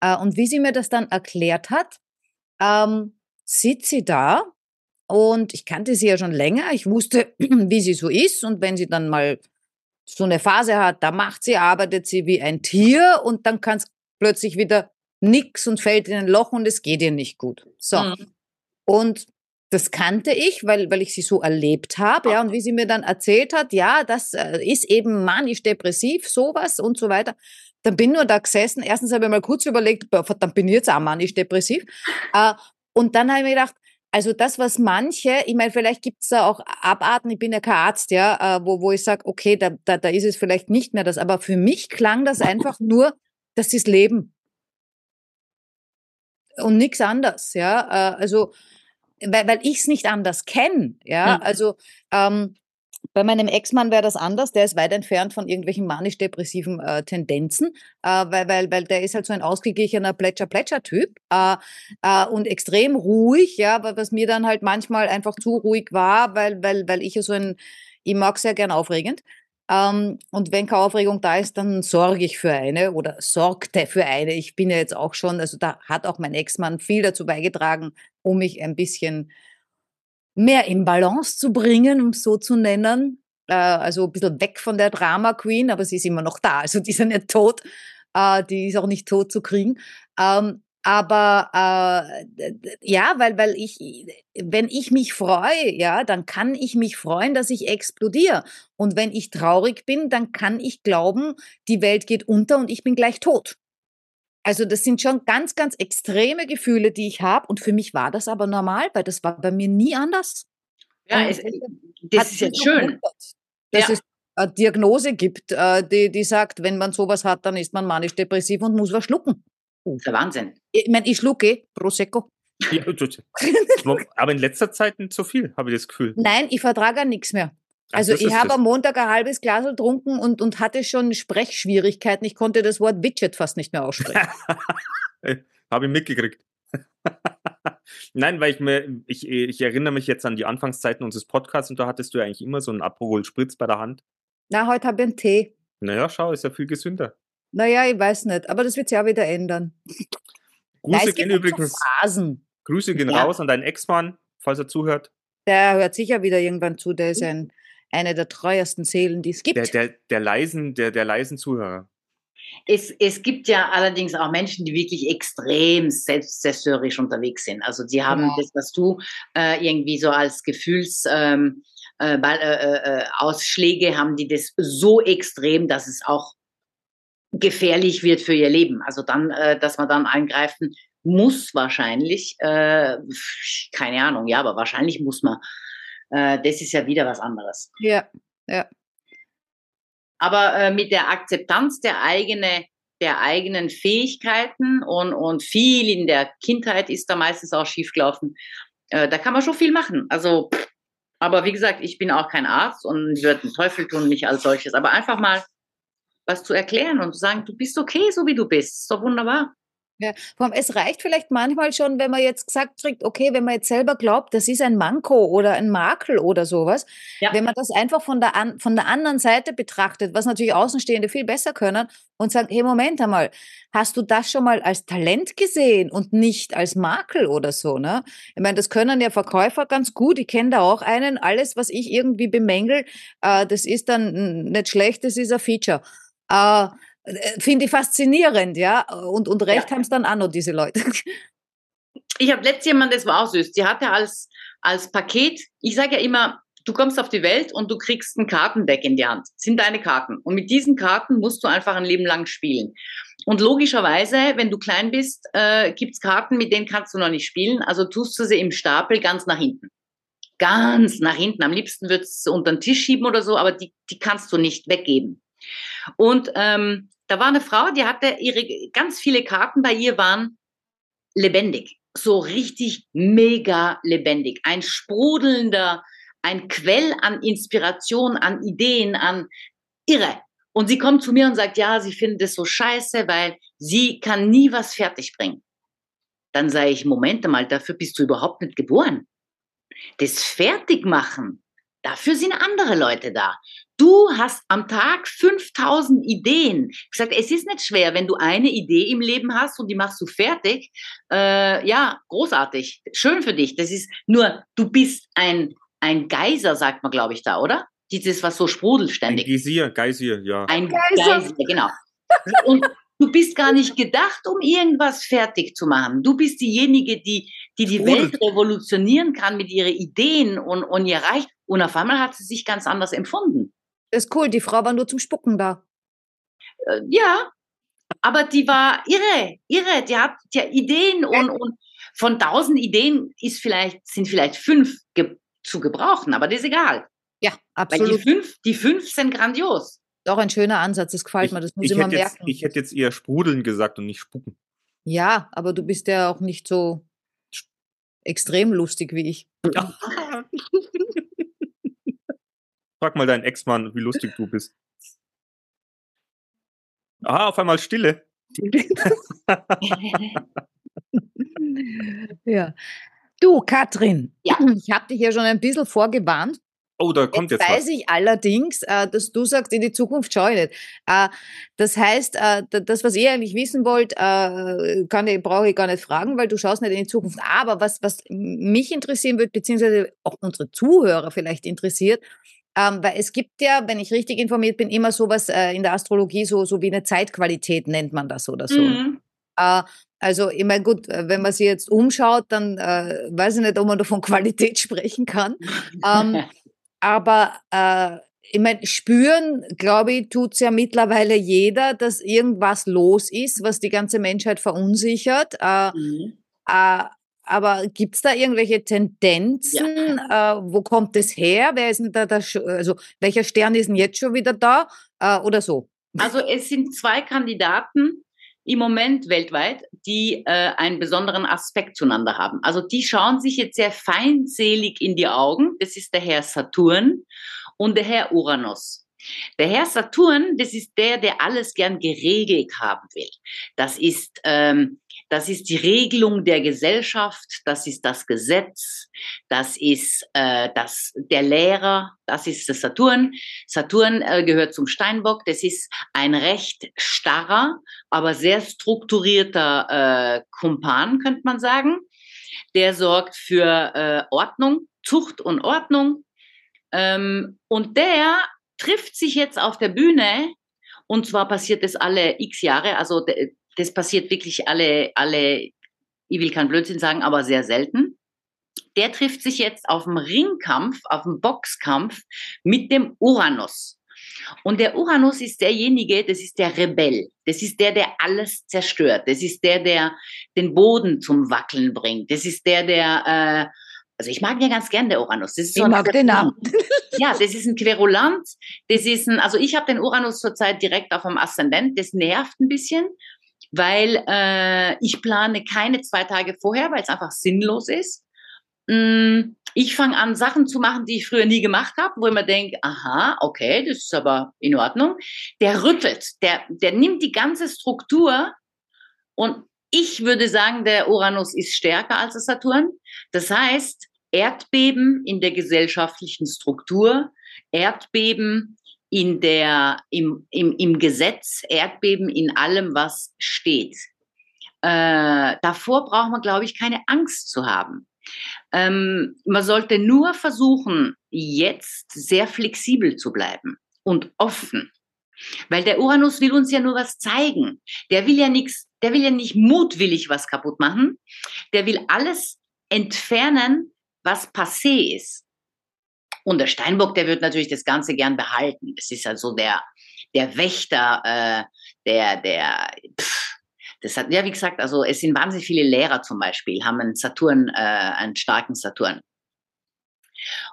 Äh, und wie sie mir das dann erklärt hat, ähm, sitzt sie da und ich kannte sie ja schon länger. Ich wusste, (clears throat) wie sie so ist und wenn sie dann mal so eine Phase hat, da macht sie, arbeitet sie wie ein Tier und dann kann es plötzlich wieder nix und fällt in ein Loch und es geht ihr nicht gut. So. Mhm. Und das kannte ich, weil, weil ich sie so erlebt habe, ja, und wie sie mir dann erzählt hat, ja, das äh, ist eben manisch-depressiv, sowas und so weiter. Dann bin ich nur da gesessen. Erstens habe ich mal kurz überlegt, verdammt, bin ich jetzt auch manisch-depressiv. Äh, und dann habe ich mir gedacht, also das, was manche, ich meine, vielleicht gibt es da auch Abarten, ich bin ja kein Arzt, ja, äh, wo, wo ich sage, okay, da, da, da ist es vielleicht nicht mehr das, aber für mich klang das einfach nur, das ist Leben. Und nichts anderes, ja. Also weil, weil ich es nicht anders kenne. Ja, mhm. also ähm, bei meinem Ex-Mann wäre das anders, der ist weit entfernt von irgendwelchen manisch-depressiven äh, Tendenzen, äh, weil, weil, weil der ist halt so ein ausgeglichener Plätscher-Plätscher-Typ äh, äh, und extrem ruhig, ja, was mir dann halt manchmal einfach zu ruhig war, weil, weil, weil ich ja so ein, ich mag sehr gern aufregend. Ähm, und wenn keine Aufregung da ist, dann sorge ich für eine oder sorgte für eine. Ich bin ja jetzt auch schon, also da hat auch mein Ex-Mann viel dazu beigetragen, um mich ein bisschen mehr in Balance zu bringen, um es so zu nennen. Äh, also ein bisschen weg von der Drama Queen, aber sie ist immer noch da. Also die ist ja nicht tot. Äh, die ist auch nicht tot zu kriegen. Ähm, aber äh, ja, weil, weil ich, wenn ich mich freue, ja, dann kann ich mich freuen, dass ich explodiere. Und wenn ich traurig bin, dann kann ich glauben, die Welt geht unter und ich bin gleich tot. Also das sind schon ganz, ganz extreme Gefühle, die ich habe. Und für mich war das aber normal, weil das war bei mir nie anders. Ja, es, das ist jetzt schön. Dass ja. es eine Diagnose gibt, äh, die, die sagt, wenn man sowas hat, dann ist man manisch-depressiv und muss was schlucken. Das ist der Wahnsinn. Ich meine, ich schlucke Prosecco. Ja, (laughs) aber in letzter Zeit nicht so viel, habe ich das Gefühl. Nein, ich vertrage nichts mehr. Also Ach, ich habe am Montag ein halbes Glas getrunken und, und hatte schon Sprechschwierigkeiten. Ich konnte das Wort Widget fast nicht mehr aussprechen. (laughs) habe ich mitgekriegt. (laughs) Nein, weil ich mir, ich, ich erinnere mich jetzt an die Anfangszeiten unseres Podcasts und da hattest du ja eigentlich immer so einen Aperol Spritz bei der Hand. Na, heute habe ich einen Tee. Naja, schau, ist ja viel gesünder. Naja, ich weiß nicht, aber das wird sich ja wieder ändern. Grüße Nein, gehen übrigens. Phasen. Grüße gehen ja. raus an deinen Ex-Mann, falls er zuhört. Der hört sicher wieder irgendwann zu, der ist ein, eine der treuesten Seelen, die es gibt. Der, der, der, leisen, der, der leisen Zuhörer. Es, es gibt ja allerdings auch Menschen, die wirklich extrem selbstzerstörerisch unterwegs sind. Also die haben ja. das, was du äh, irgendwie so als Gefühls... Ähm, äh, äh, äh, Ausschläge haben die das so extrem, dass es auch gefährlich wird für ihr Leben. Also dann, äh, dass man dann eingreifen muss wahrscheinlich, äh, keine Ahnung, ja, aber wahrscheinlich muss man. Äh, das ist ja wieder was anderes. Ja, ja. Aber äh, mit der Akzeptanz der eigene, der eigenen Fähigkeiten und, und viel in der Kindheit ist da meistens auch schiefgelaufen. Äh, da kann man schon viel machen. Also, aber wie gesagt, ich bin auch kein Arzt und würde den Teufel tun, nicht als solches. Aber einfach mal was zu erklären und zu sagen, du bist okay, so wie du bist. Ist doch wunderbar. Ja, es reicht vielleicht manchmal schon, wenn man jetzt gesagt kriegt, okay, wenn man jetzt selber glaubt, das ist ein Manko oder ein Makel oder sowas, Ja. wenn man das einfach von der, an, von der anderen Seite betrachtet, was natürlich Außenstehende viel besser können und sagt, hey, Moment einmal, hast du das schon mal als Talent gesehen und nicht als Makel oder so, ne? Ich meine, das können ja Verkäufer ganz gut, ich kenne da auch einen, alles, was ich irgendwie bemängel, äh, das ist dann mm, nicht schlecht, das ist ein Feature. Äh, Finde ich faszinierend, ja. Und, und recht Ja. haben es dann auch noch, diese Leute. (laughs) Ich habe letztes jemand, das war auch süß, die hatte als, als Paket, ich sage ja immer, du kommst auf die Welt und du kriegst ein Kartendeck in die Hand. Das sind deine Karten. Und mit diesen Karten musst du einfach ein Leben lang spielen. Und logischerweise, wenn du klein bist, äh, gibt's Karten, mit denen kannst du noch nicht spielen. Also tust du sie im Stapel ganz nach hinten. Ganz nach hinten. Am liebsten würdest du unter den Tisch schieben oder so, aber die, die kannst du nicht weggeben. Und ähm, da war eine Frau, die hatte ihre ganz viele Karten bei ihr waren lebendig, so richtig mega lebendig, ein sprudelnder, ein Quell an Inspiration, an Ideen, an irre. Und sie kommt zu mir und sagt, ja, sie findet es so scheiße, weil sie kann nie was fertig bringen. Dann sage ich, Moment mal, dafür bist du überhaupt nicht geboren. Das Fertigmachen, dafür sind andere Leute da. Du hast am Tag 5000 Ideen. Ich gesagt, es ist nicht schwer, wenn du eine Idee im Leben hast und die machst du fertig. Äh, ja, großartig. Schön für dich. Das ist nur, du bist ein, ein Geiser, sagt man, glaube ich, da, oder? Dieses, was so sprudelt Ein ständig. Geysir, Geysir, ja. Ein Geiser. Geiser, genau. Und du bist gar nicht gedacht, um irgendwas fertig zu machen. Du bist diejenige, die die, die. Welt revolutionieren kann mit ihren Ideen und, und ihr Reich. Und auf einmal hat sie sich ganz anders empfunden. Das ist cool, die Frau war nur zum Spucken da. Äh, ja, aber die war irre, irre. Die hat ja Ideen und, und von tausend Ideen ist vielleicht, sind vielleicht fünf ge zu gebrauchen, aber das ist egal. Ja, Weil die absolut. fünf, die fünf sind grandios. Doch ein schöner Ansatz, das gefällt mir, das muss ich, ich, mal hätte jetzt, merken. ich hätte jetzt eher sprudeln gesagt und nicht spucken. ja, aber du bist ja auch nicht so extrem lustig wie ich. (laughs) Frag mal deinen Ex-Mann, wie lustig du bist. Aha, auf einmal Stille. (laughs) ja. Du, Katrin, Ja. ich habe dich ja schon ein bisschen vorgewarnt. Oh, da kommt Jetzt jetzt, weiß was. ich allerdings, äh, dass du sagst, in die Zukunft schau ich nicht. Äh, das heißt, äh, das, was ihr eigentlich wissen wollt, kann ich, brauche ich gar nicht fragen, weil du schaust nicht in die Zukunft. Aber was, was mich interessieren wird, beziehungsweise auch unsere Zuhörer vielleicht interessiert, ähm, weil es gibt ja, wenn ich richtig informiert bin, immer sowas in der Astrologie, so, so wie eine Zeitqualität nennt man das oder so. Mhm. Also, ich meine, gut, wenn man sich jetzt umschaut, dann äh, weiß ich nicht, ob man da von (laughs) Qualität sprechen kann. Ähm, aber äh, ich meine, spüren, glaube ich, tut's ja mittlerweile jeder, dass irgendwas los ist, was die ganze Menschheit verunsichert. Äh, Mhm. äh, aber gibt's da irgendwelche Tendenzen? Äh, wo kommt es her? Wer ist denn da, der, also welcher Stern ist denn jetzt schon wieder da? Äh, oder so? Also es sind zwei Kandidaten im Moment weltweit, die äh, einen besonderen Aspekt zueinander haben. Also die schauen sich jetzt sehr feindselig in die Augen. Das ist der Herr Saturn und der Herr Uranus. Der Herr Saturn, das ist der, der alles gern geregelt haben will. Das ist, ähm, das ist die Regelung der Gesellschaft, das ist das Gesetz, das ist äh, das, der Lehrer, das ist der Saturn. Saturn äh, gehört zum Steinbock, das ist ein recht starrer, aber sehr strukturierter äh, Kumpan, könnte man sagen. Der sorgt für äh, Ordnung, Zucht und Ordnung. Ähm, und der trifft sich jetzt auf der Bühne, und zwar passiert das alle x Jahre, also das passiert wirklich alle, alle, ich will keinen Blödsinn sagen, aber sehr selten. Der trifft sich jetzt auf dem Ringkampf, auf dem Boxkampf mit dem Uranus. Und der Uranus ist derjenige, das ist der Rebell. Das ist der, der alles zerstört. Das ist der, der den Boden zum Wackeln bringt. Das ist der, der, äh, also ich mag ja ganz gern der Uranus. Das ist Ich ein mag den Namen. (laughs) ja, das ist ein Querulant. Das ist ein, also ich habe den Uranus zurzeit direkt auf dem Aszendent. Das nervt ein bisschen, weil äh, ich plane keine zwei Tage vorher, weil es einfach sinnlos ist. Mm, Ich fange an, Sachen zu machen, die ich früher nie gemacht habe, wo ich mir denke, aha, okay, das ist aber in Ordnung. Der rüttelt, der, der nimmt die ganze Struktur und ich würde sagen, der Uranus ist stärker als der Saturn. Das heißt, Erdbeben in der gesellschaftlichen Struktur, Erdbeben in der, im, im, im Gesetz, Erdbeben in allem, was steht. Äh, davor braucht man, glaube ich, keine Angst zu haben. Ähm, man sollte nur versuchen, jetzt sehr flexibel zu bleiben und offen. Weil der Uranus will uns ja nur was zeigen. Der will ja nichts, der will ja nicht mutwillig was kaputt machen. Der will alles entfernen, was passé ist. Und der Steinbock, der wird natürlich das Ganze gern behalten. Das ist also der, der Wächter, äh, der, der, pff, das hat, ja, wie gesagt, also es sind wahnsinnig viele Lehrer zum Beispiel, haben einen Saturn, äh, einen starken Saturn.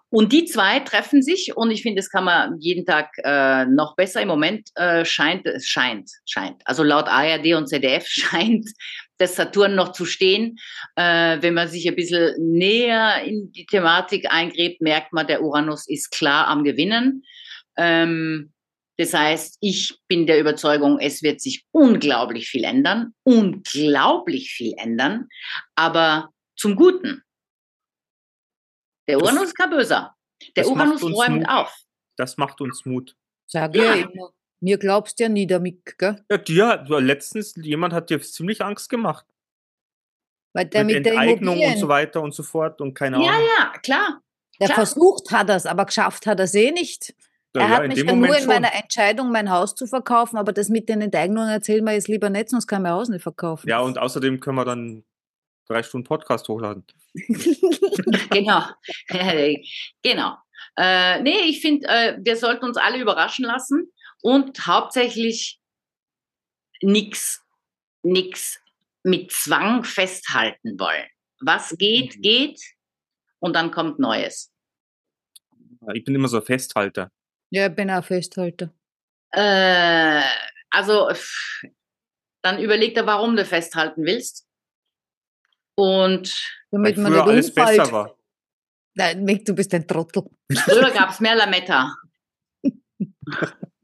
Und die zwei treffen sich und ich finde, das kann man jeden Tag äh, noch besser. Im Moment äh, scheint es scheint, scheint. Also laut ARD und ZDF (laughs) scheint das Saturn noch zu stehen. Äh, wenn man sich ein bisschen näher in die Thematik eingräbt, merkt man, der Uranus ist klar am Gewinnen. Ähm, das heißt, ich bin der Überzeugung, es wird sich unglaublich viel ändern, unglaublich viel ändern, aber zum Guten. Der Uranus das, ist kein Böser. Der Uranus räumt Mut. auf. Das macht uns Mut. Sag ja immer. Mir glaubst ja nie damit, gell? Ja, dir, letztens, jemand hat dir ziemlich Angst gemacht. Weil der mit, mit Enteignung und so weiter und so fort und keine Ahnung. Ja, ja, klar. Der klar. versucht hat es, aber geschafft hat er es eh nicht. Ja, er ja, hat in mich dem ja Moment nur in schon. meiner Entscheidung, mein Haus zu verkaufen, aber das mit den Enteignungen erzählen wir jetzt lieber nicht, sonst kann mein Haus nicht verkaufen. Ja, und außerdem können wir dann drei Stunden Podcast hochladen. (laughs) genau. (laughs) genau. Äh, nee, ich finde, äh, wir sollten uns alle überraschen lassen und hauptsächlich nichts nix mit Zwang festhalten wollen. Was geht, Mhm. geht und dann kommt Neues. Ich bin immer so ein Festhalter. Ja, ich bin auch Festhalter. Äh, also, dann überleg dir, warum du festhalten willst. Und Damit man früher nicht alles umfällt. besser war. Nein, Mick, du bist ein Trottel. früher gab es mehr Lametta. (laughs)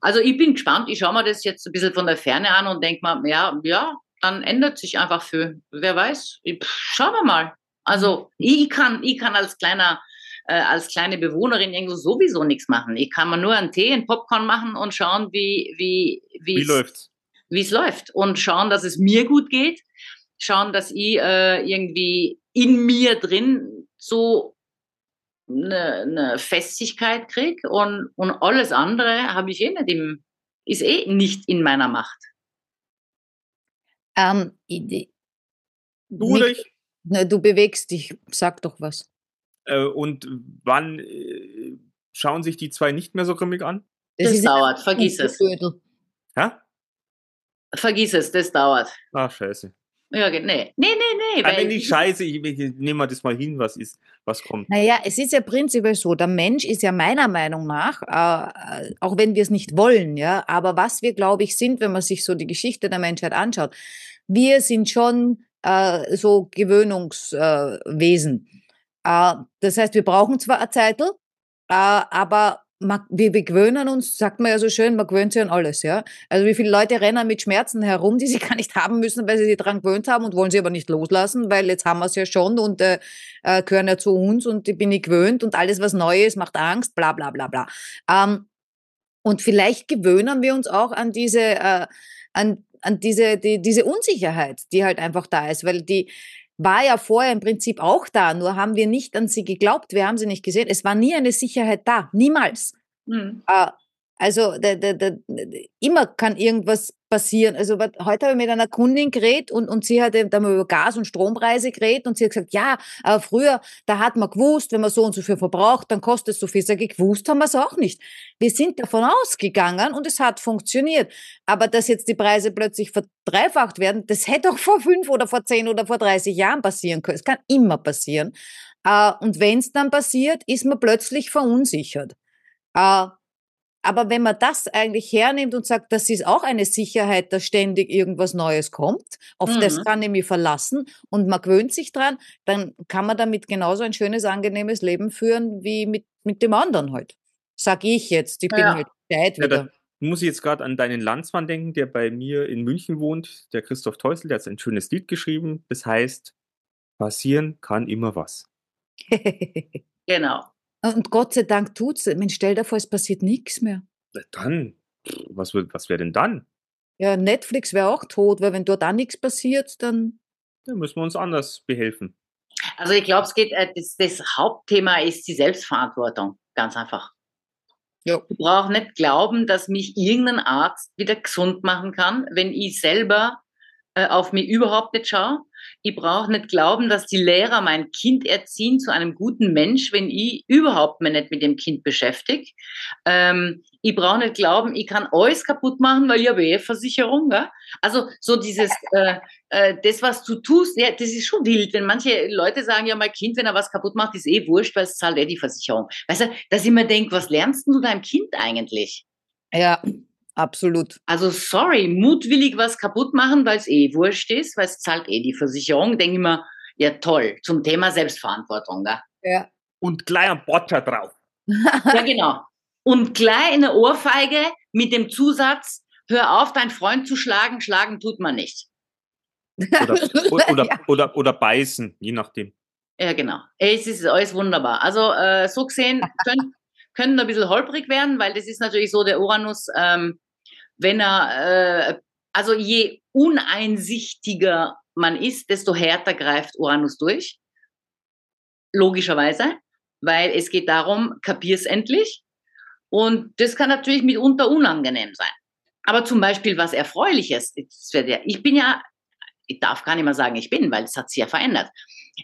Also ich bin gespannt, ich schaue mir das jetzt ein bisschen von der Ferne an und denke mal, ja, ja, dann ändert sich einfach viel. Wer weiß, ich, schauen wir mal. Also ich kann, ich kann als kleiner, äh, als kleine Bewohnerin irgendwo sowieso nichts machen. Ich kann mir nur einen Tee, einen Popcorn machen und schauen, wie, wie, Wie es- läuft's? wie es läuft und schauen, dass es mir gut geht, schauen, dass ich äh, irgendwie in mir drin so eine, eine Festigkeit krieg und, und alles andere habe ich eh nicht im, ist eh nicht in meiner Macht. Ähm, ich- Du ich? na, du bewegst dich, sag doch was. Äh, und wann äh, schauen sich die zwei nicht mehr so grimmig an? Das, ist dauert, vergiss es. Hä? Vergiss es, das dauert. Ah, scheiße. Ja, nee, nee, nee, nee. Weil wenn die Scheiße, ich, ich nehme mal das mal hin, was ist, was kommt. Naja, es ist ja prinzipiell so, der Mensch ist ja meiner Meinung nach, äh, auch wenn wir es nicht wollen, ja, aber was wir, glaube ich, sind, wenn man sich so die Geschichte der Menschheit anschaut, wir sind schon äh, so Gewöhnungswesen. Äh, äh, das heißt, wir brauchen zwar eine Zeitl, äh, aber man, wir, wir gewöhnen uns, sagt man ja so schön, man gewöhnt sich an alles, ja. Also wie viele Leute rennen mit Schmerzen herum, die sie (laughs) gar nicht haben müssen, weil sie sich daran gewöhnt haben und wollen sie aber nicht loslassen, weil jetzt haben wir es ja schon und äh, äh, gehören ja zu uns und die bin ich gewöhnt und alles, was neu ist, macht Angst, bla bla bla bla. Ähm, und vielleicht gewöhnen wir uns auch an diese, äh, an, an diese, die, diese Unsicherheit, die halt einfach da ist, weil die war ja vorher im Prinzip auch da, nur haben wir nicht an sie geglaubt, wir haben sie nicht gesehen. Es war nie eine Sicherheit da, niemals. Hm. Äh, also da, da, da, immer kann irgendwas passieren. Also wat- heute habe ich mit einer Kundin geredet und, und sie hat eben über Gas- und Strompreise geredet und sie hat gesagt, ja, aber früher, da hat man gewusst, wenn man so und so viel verbraucht, dann kostet es so viel. Sag ich, gewusst haben wir es auch nicht. Wir sind davon ausgegangen und es hat funktioniert. Aber dass jetzt die Preise plötzlich verdreifacht werden, das hätte auch vor fünf oder vor zehn oder vor 30 Jahren passieren können. Es kann immer passieren. Äh, und wenn es dann passiert, ist man plötzlich verunsichert. Aber wenn man das eigentlich hernimmt und sagt, das ist auch eine Sicherheit, dass ständig irgendwas Neues kommt, auf das Mhm. kann ich mich verlassen und man gewöhnt sich dran, dann kann man damit genauso ein schönes, angenehmes Leben führen wie mit, mit dem anderen halt. Sag ich jetzt. Ich bin Ja. halt gescheit Ja, wieder. muss ich jetzt gerade an deinen Landsmann denken, der bei mir in München wohnt, der Christoph Teusel, der hat ein schönes Lied geschrieben. Das heißt, passieren kann immer was. (laughs) Genau. Und Gott sei Dank tut's. Mensch, stell dir vor, es passiert nichts mehr. Na Dann, was, was wäre denn dann? Ja, Netflix wäre auch tot, weil wenn dort auch nichts passiert, dann. Dann müssen wir uns anders behelfen. Also ich glaube, es geht, äh, das, das Hauptthema ist die Selbstverantwortung. Ganz einfach. Ja. Ich brauche nicht glauben, dass mich irgendein Arzt wieder gesund machen kann, wenn ich selber äh, auf mich überhaupt nicht schaue. Ich brauche nicht glauben, dass die Lehrer mein Kind erziehen zu einem guten Mensch, wenn ich überhaupt mich nicht mit dem Kind beschäftige. Ähm, ich brauche nicht glauben, ich kann alles kaputt machen, weil ich habe eh Versicherung. Gell? Also so dieses, (laughs) äh, äh, das, was du tust, ja, das ist schon wild. Wenn manche Leute sagen, ja, mein Kind, wenn er was kaputt macht, ist eh wurscht, weil es zahlt eh die Versicherung. Weißt du, dass ich mir denke, was lernst du deinem Kind eigentlich? Ja, absolut. Also sorry, mutwillig was kaputt machen, weil es eh wurscht ist, weil es zahlt eh die Versicherung, denke ich mir, ja toll, zum Thema Selbstverantwortung. Gell? Ja. Und gleich ein Botcher drauf. (laughs) Ja, genau. Und gleich eine Ohrfeige mit dem Zusatz, hör auf, deinen Freund zu schlagen, schlagen tut man nicht. Oder, (laughs) oder, oder, ja. oder, oder beißen, je nachdem. Ja, genau. Es ist alles wunderbar. Also äh, so gesehen (laughs) können, können ein bisschen holprig werden, weil das ist natürlich so der Uranus, ähm, wenn er, äh, also je uneinsichtiger man ist, desto härter greift Uranus durch. Logischerweise, weil es geht darum, kapier's endlich. Und das kann natürlich mitunter unangenehm sein. Aber zum Beispiel was Erfreuliches, ich bin ja, ich darf gar nicht mehr sagen, ich bin, weil es hat sich ja verändert.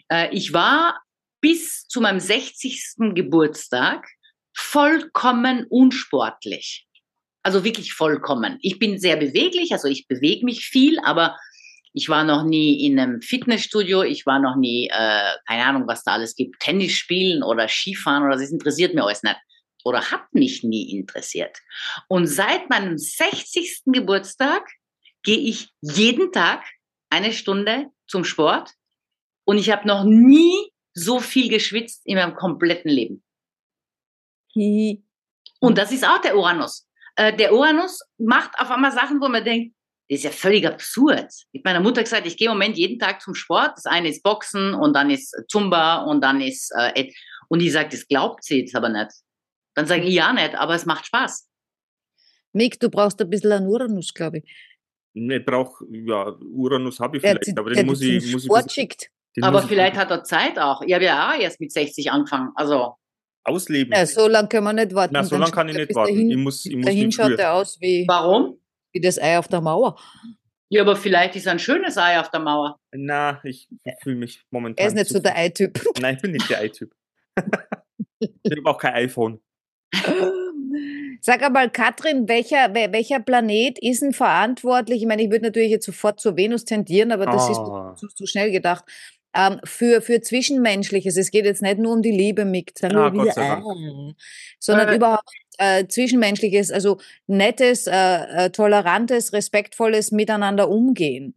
Äh, ich war bis zu meinem 60. Geburtstag vollkommen unsportlich. Also wirklich vollkommen. Ich bin sehr beweglich, also ich bewege mich viel, aber ich war noch nie in einem Fitnessstudio, ich war noch nie, äh, keine Ahnung, was da alles gibt, Tennis spielen oder Skifahren oder das interessiert mir alles nicht. Oder hat mich nie interessiert. Und seit meinem 60. Geburtstag gehe ich jeden Tag eine Stunde zum Sport und ich habe noch nie so viel geschwitzt in meinem kompletten Leben. Und das ist auch der Uranus. Äh, der Uranus macht auf einmal Sachen, wo man denkt, das ist ja völlig absurd. Ich habe meiner Mutter gesagt, ich gehe im Moment jeden Tag zum Sport. Das eine ist Boxen und dann ist Zumba und dann ist äh, und die sagt, das glaubt sie jetzt aber nicht. Dann sage ich ja nicht, aber es macht Spaß. Mick, du brauchst ein bisschen an Uranus, glaube ich. Ich brauche, ja, Uranus habe ich Der, vielleicht, aber der den muss ich, muss ich, Sport schickt. den aber vielleicht hat er Zeit auch. Ich habe ja auch erst mit 60 angefangen. Also ausleben. Ja, so lange können wir nicht warten. Na, so lange kann ich nicht warten. Dahin, Ich muss, ich muss dahin schaut er aus wie, warum? wie das Ei auf der Mauer. Ja, aber vielleicht ist ein schönes Ei auf der Mauer. Na, ich fühle mich momentan. Er ist nicht zu so der Ei-Typ. (laughs) Nein, ich bin nicht der Ei-Typ. ich habe auch kein iPhone. Sag einmal, Katrin, welcher, wel- welcher Planet ist denn verantwortlich? Ich meine, ich würde natürlich jetzt sofort zur Venus tendieren, aber das Ah. ist zu, zu schnell gedacht. Ähm, für, für Zwischenmenschliches, es geht jetzt nicht nur um die Liebe, Mick, sagen Ah, wir Gott wieder, sei Dank. äh, sondern Äh. überhaupt äh, Zwischenmenschliches, also nettes, äh, äh, tolerantes, respektvolles Miteinander umgehen.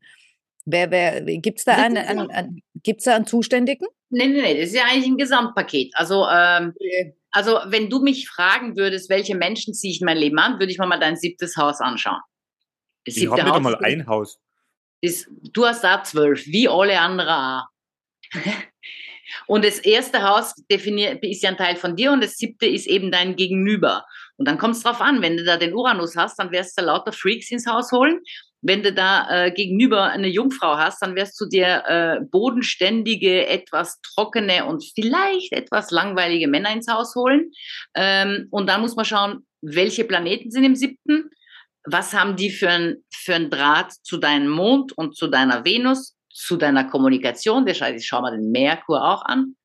Wer, wer, Gibt es da, einen, einen, einen, gibt's da einen Zuständigen? Nee, nee, nee, das ist ja eigentlich ein Gesamtpaket. Also, ähm, also wenn du mich fragen würdest, welche Menschen ziehe ich in mein Leben an, würde ich mir mal dein siebtes Haus anschauen. Das Ich habe einmal ist- ein Haus. ist, du hast da zwölf, wie alle anderen auch. Und das erste Haus ist ja ein Teil von dir und das siebte ist eben dein Gegenüber. Und dann kommt es drauf an, wenn du da den Uranus hast, dann wirst du lauter Freaks ins Haus holen. Wenn du da äh, gegenüber eine Jungfrau hast, dann wirst du dir äh, bodenständige, etwas trockene und vielleicht etwas langweilige Männer ins Haus holen. Ähm, und dann muss man schauen, welche Planeten sind im siebten, was haben die für ein, für ein Draht zu deinem Mond und zu deiner Venus, zu deiner Kommunikation. Das heißt, ich schaue mal den Merkur auch an.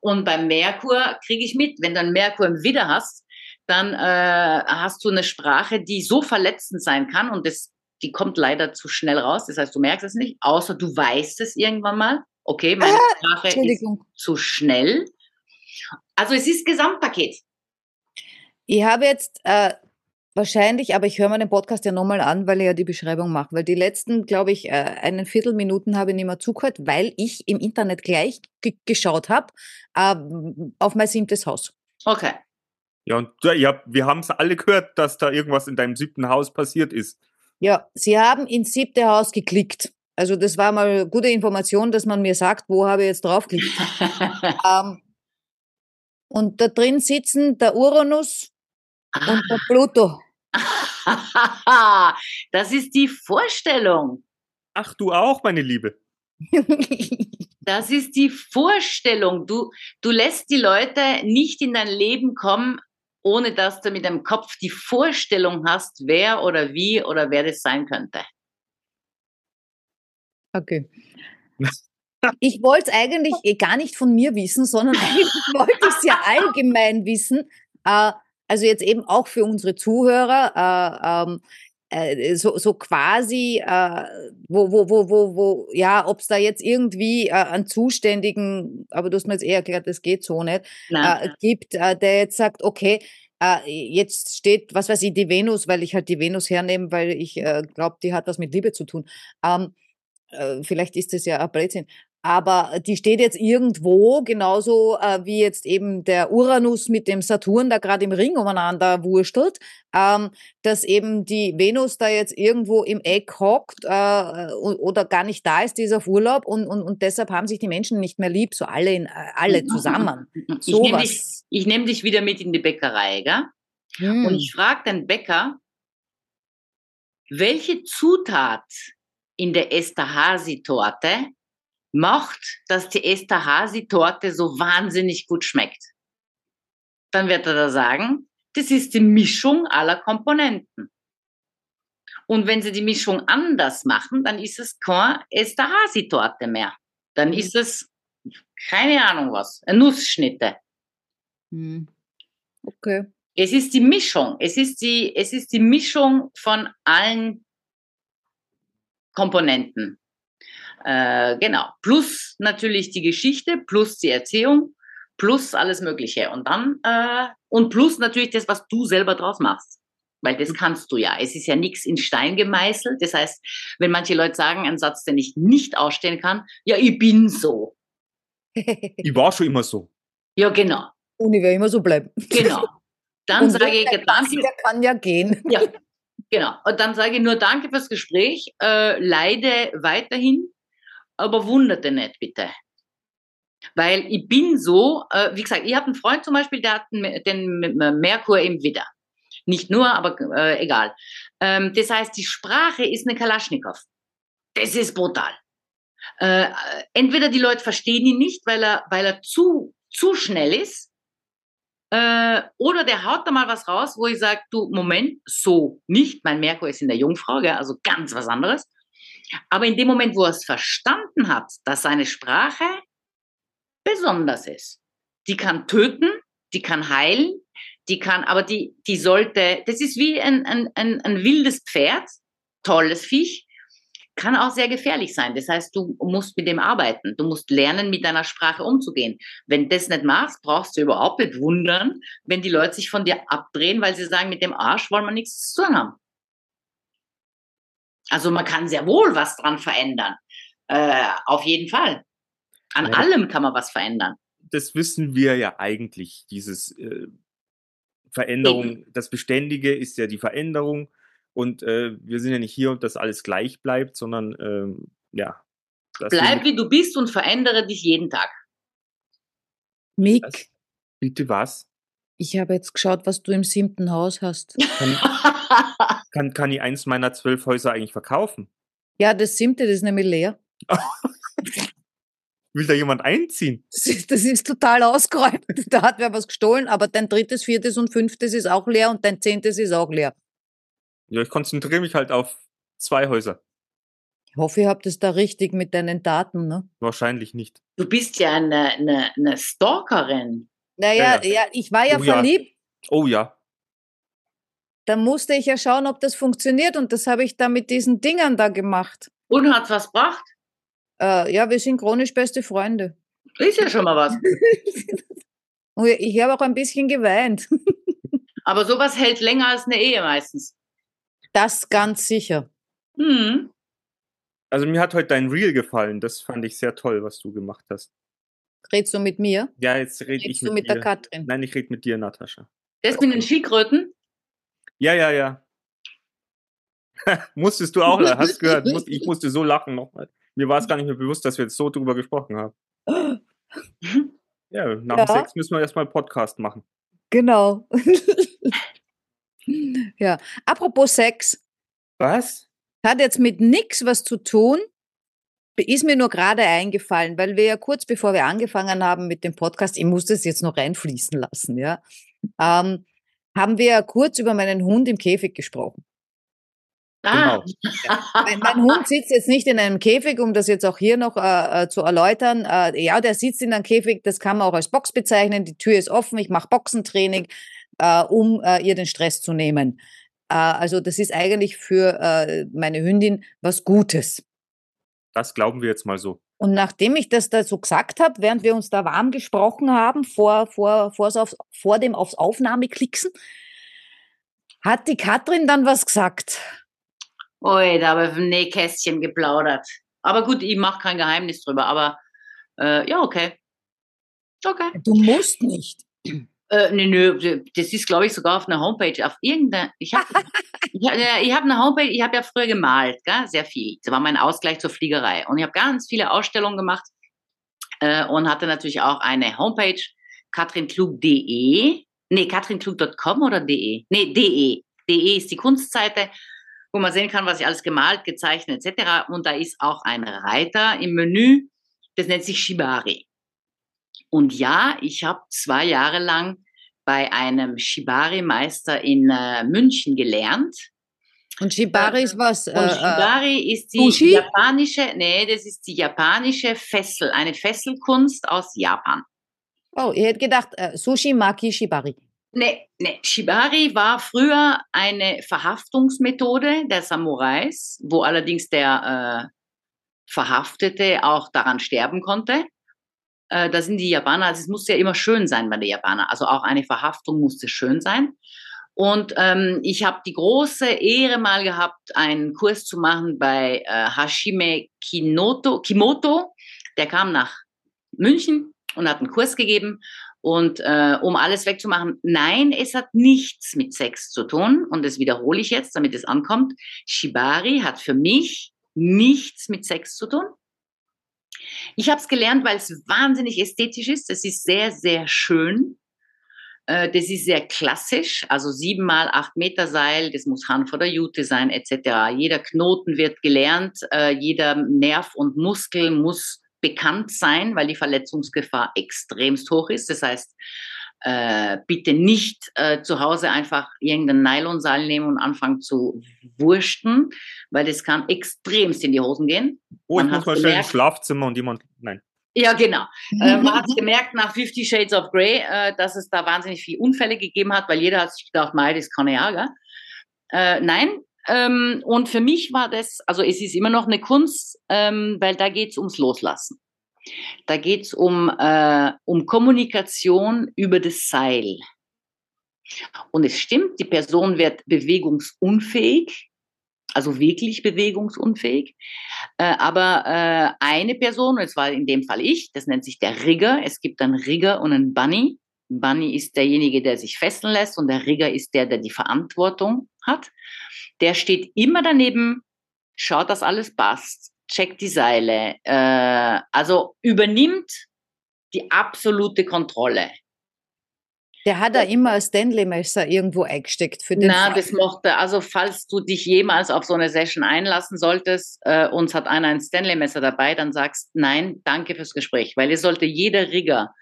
Und beim Merkur kriege ich mit, wenn du einen Merkur im Widder hast, dann äh, hast du eine Sprache, die so verletzend sein kann und das, die kommt leider zu schnell raus. Das heißt, du merkst es nicht, außer du weißt es irgendwann mal. Okay, meine Sprache ist zu schnell. Also es ist Gesamtpaket. Ich habe jetzt äh, wahrscheinlich, aber ich höre mir den Podcast ja nochmal an, weil ich ja die Beschreibung mache, weil die letzten, glaube ich, äh, einen Viertelminuten habe ich nicht mehr zugehört, weil ich im Internet gleich ge geschaut habe äh, auf mein siebtes Haus. Okay. Ja, und ja, ja, wir haben es alle gehört, dass da irgendwas in deinem siebten Haus passiert ist. Ja, Sie haben ins siebte Haus geklickt. Also das war mal gute Information, dass man mir sagt, wo habe ich jetzt draufgeklickt. (laughs) ähm, und da drin sitzen der Uranus und der Pluto. (laughs) das ist die Vorstellung. Ach, du auch, meine Liebe. (laughs) Das ist die Vorstellung. Du, du lässt die Leute nicht in dein Leben kommen, ohne dass du mit dem Kopf die Vorstellung hast, wer oder wie oder wer das sein könnte. Okay. Ich wollte es eigentlich eh gar nicht von mir wissen, sondern (laughs) eigentlich wollte ich es ja allgemein wissen. Äh, also jetzt eben auch für unsere Zuhörer. Äh, ähm, äh, so, so quasi, äh, wo, wo, wo, wo, wo, ja, ob es da jetzt irgendwie äh, einen Zuständigen, aber du hast mir jetzt eher erklärt, das geht so nicht, äh, gibt, äh, der jetzt sagt, okay, äh, jetzt steht, was weiß ich, die Venus, weil ich halt die Venus hernehme, weil ich äh, glaube, die hat was mit Liebe zu tun. Ähm, äh, vielleicht ist das ja ein Blödsinn aber die steht jetzt irgendwo, genauso äh, wie jetzt eben der Uranus mit dem Saturn da gerade im Ring umeinander wurstelt, ähm, dass eben die Venus da jetzt irgendwo im Eck hockt äh, oder gar nicht da ist, dieser Urlaub und, und, und deshalb haben sich die Menschen nicht mehr lieb, so alle, in, äh, alle zusammen. Ich nehme dich, nehm dich wieder mit in die Bäckerei, gell? Hm. Und ich frage den Bäcker, welche Zutat in der Esterhazy-Torte macht, dass die Esterhazy-Torte so wahnsinnig gut schmeckt. Dann wird er da sagen, das ist die Mischung aller Komponenten. Und wenn sie die Mischung anders machen, dann ist es keine Esterhazy-Torte mehr. Dann ist es, keine Ahnung was, Nussschnitte. Hm. Okay. Es ist die Mischung. Es ist die, es ist die Mischung von allen Komponenten. Äh, genau. Plus natürlich die Geschichte, plus die Erziehung, plus alles Mögliche. Und dann, äh, und plus natürlich das, was du selber draus machst. Weil das kannst du ja. Es ist ja nichts in Stein gemeißelt. Das heißt, wenn manche Leute sagen, ein Satz, den ich nicht ausstellen kann, ja, ich bin so. (laughs) ich war schon immer so. Ja, genau. Und ich werde immer so bleiben. Genau. (laughs) Dann sage ich, danke. Der kann ja gehen. Ja, (laughs) genau. Und dann sage ich nur danke fürs Gespräch, äh, leide weiterhin aber wunderte nicht bitte. Weil ich bin so, äh, wie gesagt, ich habe einen Freund zum Beispiel, der hat den Merkur im Widder. Nicht nur, aber äh, egal. Ähm, das heißt, die Sprache ist eine Kalaschnikow. Das ist brutal. Äh, entweder die Leute verstehen ihn nicht, weil er, weil er zu, zu schnell ist, äh, oder der haut da mal was raus, wo ich sage, du, Moment, so nicht. Mein Merkur ist in der Jungfrau, gell, also ganz was anderes. Aber in dem Moment, wo er es verstanden hat, dass seine Sprache besonders ist, die kann töten, die kann heilen, die kann, aber die, die sollte, das ist wie ein, ein, ein, ein wildes Pferd, tolles Viech, kann auch sehr gefährlich sein. Das heißt, du musst mit dem arbeiten. Du musst lernen, mit deiner Sprache umzugehen. Wenn du das nicht machst, brauchst du überhaupt nicht wundern, wenn die Leute sich von dir abdrehen, weil sie sagen, mit dem Arsch wollen wir nichts zu tun haben. Also man kann sehr wohl was dran verändern. Äh, auf jeden Fall. An ja. allem kann man was verändern. Das wissen wir ja eigentlich. Dieses äh, Veränderung, Eben. das Beständige ist ja die Veränderung. Und äh, wir sind ja nicht hier und das alles gleich bleibt, sondern ähm, ja. Bleib wie du bist und verändere dich jeden Tag. Mick. Was? Bitte was? Ich habe jetzt geschaut, was du im siebten Haus hast. Kann, (laughs) kann, kann ich eins meiner zwölf Häuser eigentlich verkaufen? Ja, das siebte, das ist nämlich leer. (laughs) Will da jemand einziehen? Das ist, das ist, total ausgeräumt. Da hat wer was gestohlen, aber dein drittes, viertes und fünftes ist auch leer und dein zehntes ist auch leer. Ja, ich konzentriere mich halt auf zwei Häuser. Ich hoffe, ihr habt es da richtig mit deinen Daten, ne? Wahrscheinlich nicht. Du bist ja eine, eine, eine Stalkerin. Naja, ja, ja. ja, ich war ja oh, verliebt. Ja. Oh ja. Da musste ich ja schauen, ob das funktioniert und das habe ich da mit diesen Dingern da gemacht. Und hat was gebracht? Äh, ja, wir sind chronisch beste Freunde. Ist ja schon mal was. (laughs) ich habe auch ein bisschen geweint. (laughs) Aber sowas hält länger als eine Ehe meistens. Das ganz sicher. Mhm. Also mir hat heute dein Reel gefallen. Das fand ich sehr toll, was du gemacht hast. Redst du mit mir? Ja, jetzt rede ich mit, du mit dir. der Katrin? Nein, ich rede mit dir, Natascha. Das mit den Schildkröten? Ja, ja, ja. (laughs) Musstest du auch, hast gehört, musst, ich musste so lachen nochmal. Mir war es gar nicht mehr bewusst, dass wir jetzt so drüber gesprochen haben. (gasps) Ja, nach dem Ja. Sex müssen wir erstmal einen Podcast machen. Genau. (laughs) ja. Apropos Sex, Was? hat jetzt mit nix was zu tun. Ist mir nur gerade eingefallen, weil wir ja kurz bevor wir angefangen haben mit dem Podcast, ich muss das jetzt noch reinfließen lassen, ja, ähm, haben wir ja kurz über meinen Hund im Käfig gesprochen. Ah. Mein, mein Hund sitzt jetzt nicht in einem Käfig, um das jetzt auch hier noch äh, äh, zu erläutern. Äh, ja, der sitzt in einem Käfig, das kann man auch als Box bezeichnen. Die Tür ist offen, ich mache Boxentraining, äh, um äh, ihr den Stress zu nehmen. Äh, also das ist eigentlich für äh, meine Hündin was Gutes. Das glauben wir jetzt mal so. Und nachdem ich das da so gesagt habe, während wir uns da warm gesprochen haben, vor, vor, aufs, vor dem aufs Aufnahmeklicksen, hat die Katrin dann was gesagt. Ui, da habe ich vom Nähkästchen geplaudert. Aber gut, ich mache kein Geheimnis drüber, aber äh, ja, okay. Okay. Du musst nicht. Äh, nö, nö, das ist, glaube ich, sogar auf einer Homepage. Auf irgendeiner. Ich habe ich hab, ich hab eine Homepage, ich habe ja früher gemalt, gell? sehr viel. Das war mein Ausgleich zur Fliegerei. Und ich habe ganz viele Ausstellungen gemacht äh, und hatte natürlich auch eine Homepage, katrinklug.de. Nee, katrinklug.com oder de? Nee, de. De ist die Kunstseite, wo man sehen kann, was ich alles gemalt, gezeichnet etc. Und da ist auch ein Reiter im Menü, das nennt sich Shibari. Und ja, ich habe zwei Jahre lang bei einem Shibari-Meister in äh, München gelernt. Und Shibari ist was? Und äh, äh, Shibari ist die Sushi? japanische, nee, das ist die japanische Fessel, eine Fesselkunst aus Japan. oh, ich hätte gedacht, äh, Sushi Maki Shibari. Nee, nee, Shibari war früher eine Verhaftungsmethode der Samurais, wo allerdings der äh, Verhaftete auch daran sterben konnte. Äh, da sind die Japaner, also es musste ja immer schön sein bei den Japanern. Also auch eine Verhaftung musste schön sein. Und ähm, ich habe die große Ehre mal gehabt, einen Kurs zu machen bei äh, Hashime Kinoto, Kimoto. Der kam nach München und hat einen Kurs gegeben. Und äh, um alles wegzumachen, nein, es hat nichts mit Sex zu tun. Und das wiederhole ich jetzt, damit es ankommt. Shibari hat für mich nichts mit Sex zu tun. Ich habe es gelernt, weil es wahnsinnig ästhetisch ist. Es ist sehr, sehr schön. Äh, Das ist sehr klassisch, also sieben mal acht Meter Seil, das muss Hanf oder Jute sein, etc. Jeder Knoten wird gelernt, äh, jeder Nerv und Muskel muss bekannt sein, weil die Verletzungsgefahr extremst hoch ist. Das heißt, äh, bitte nicht äh, zu Hause einfach irgendein Nylonseil nehmen und anfangen zu wursten, weil das kann extremst in die Hosen gehen. Oh, ich Man muss mal schnell ins. Schlafzimmer und jemand. Nein. Ja, genau. Äh, man hat (laughs) gemerkt nach Fifty Shades of Grey, äh, dass es da wahnsinnig viele Unfälle gegeben hat, weil jeder hat sich gedacht, mei, das kann ja, gell? Äh, nein. Ähm, und für mich war das, also es ist immer noch eine Kunst, ähm, weil da geht's ums Loslassen. Da geht's um, äh, um Kommunikation über das Seil. Und es stimmt, die Person wird bewegungsunfähig, also wirklich bewegungsunfähig. Äh, aber äh, eine Person, und es war in dem Fall ich, das nennt sich der Rigger. Es gibt einen Rigger und einen Bunny. Bunny ist derjenige, der sich fesseln lässt und der Rigger ist der, der die Verantwortung hat. Der steht immer daneben, schaut, dass alles passt, checkt die Seile, äh, also übernimmt die absolute Kontrolle. Der hat da immer ein Stanley-Messer irgendwo eingesteckt für den Na, Fall. das mochte, also falls du dich jemals auf so eine Session einlassen solltest, äh, uns hat einer ein Stanley-Messer dabei, dann sagst nein, danke fürs Gespräch, weil es sollte jeder Rigger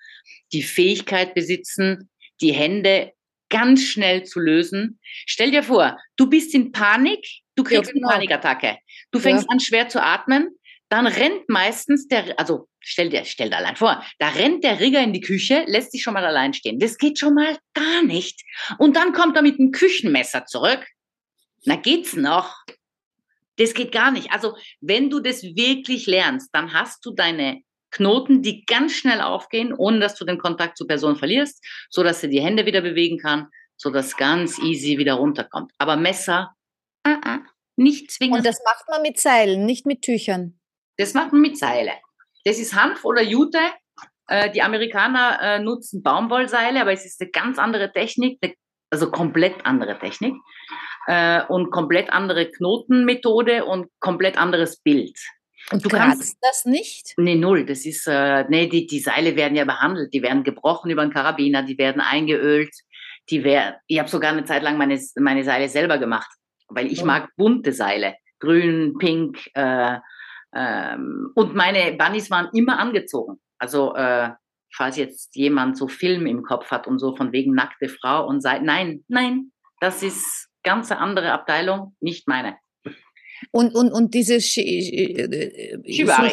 die Fähigkeit besitzen, die Hände ganz schnell zu lösen. Stell dir vor, du bist in Panik, du kriegst genau. eine Panikattacke, du fängst Ja. an schwer zu atmen, dann rennt meistens der, also stell dir, stell dir allein vor, da rennt der Rigger in die Küche, lässt sich schon mal allein stehen. Das geht schon mal gar nicht. Und dann kommt er mit einem Küchenmesser zurück. Na, geht's noch? Das geht gar nicht. Also, wenn du das wirklich lernst, dann hast du deine Knoten, die ganz schnell aufgehen, ohne dass du den Kontakt zur Person verlierst, so dass sie die Hände wieder bewegen kann, so dass ganz easy wieder runterkommt. Aber Messer, ah, ah, nicht zwingend. Und das macht man mit Seilen, nicht mit Tüchern. Das macht man mit Seile. Das ist Hanf oder Jute. Äh, die Amerikaner äh, nutzen Baumwollseile, aber es ist eine ganz andere Technik, eine Also komplett andere Technik äh, und komplett andere Knotenmethode und komplett anderes Bild. Und Du kannst- das nicht? Nee, null. Das ist, äh, nee, die, die Seile werden ja behandelt. Die werden gebrochen über einen Karabiner, die werden eingeölt. Die werden, ich habe sogar eine Zeit lang meine, meine Seile selber gemacht, weil ich mag bunte Seile. Grün, pink. Äh, ähm, und meine Bunnies waren immer angezogen. Also, äh, falls jetzt jemand so Film im Kopf hat und so von wegen nackte Frau und sei, nein, nein, das ist ganz eine andere Abteilung, nicht meine. Und, und, und dieses Shi, äh, Shibari.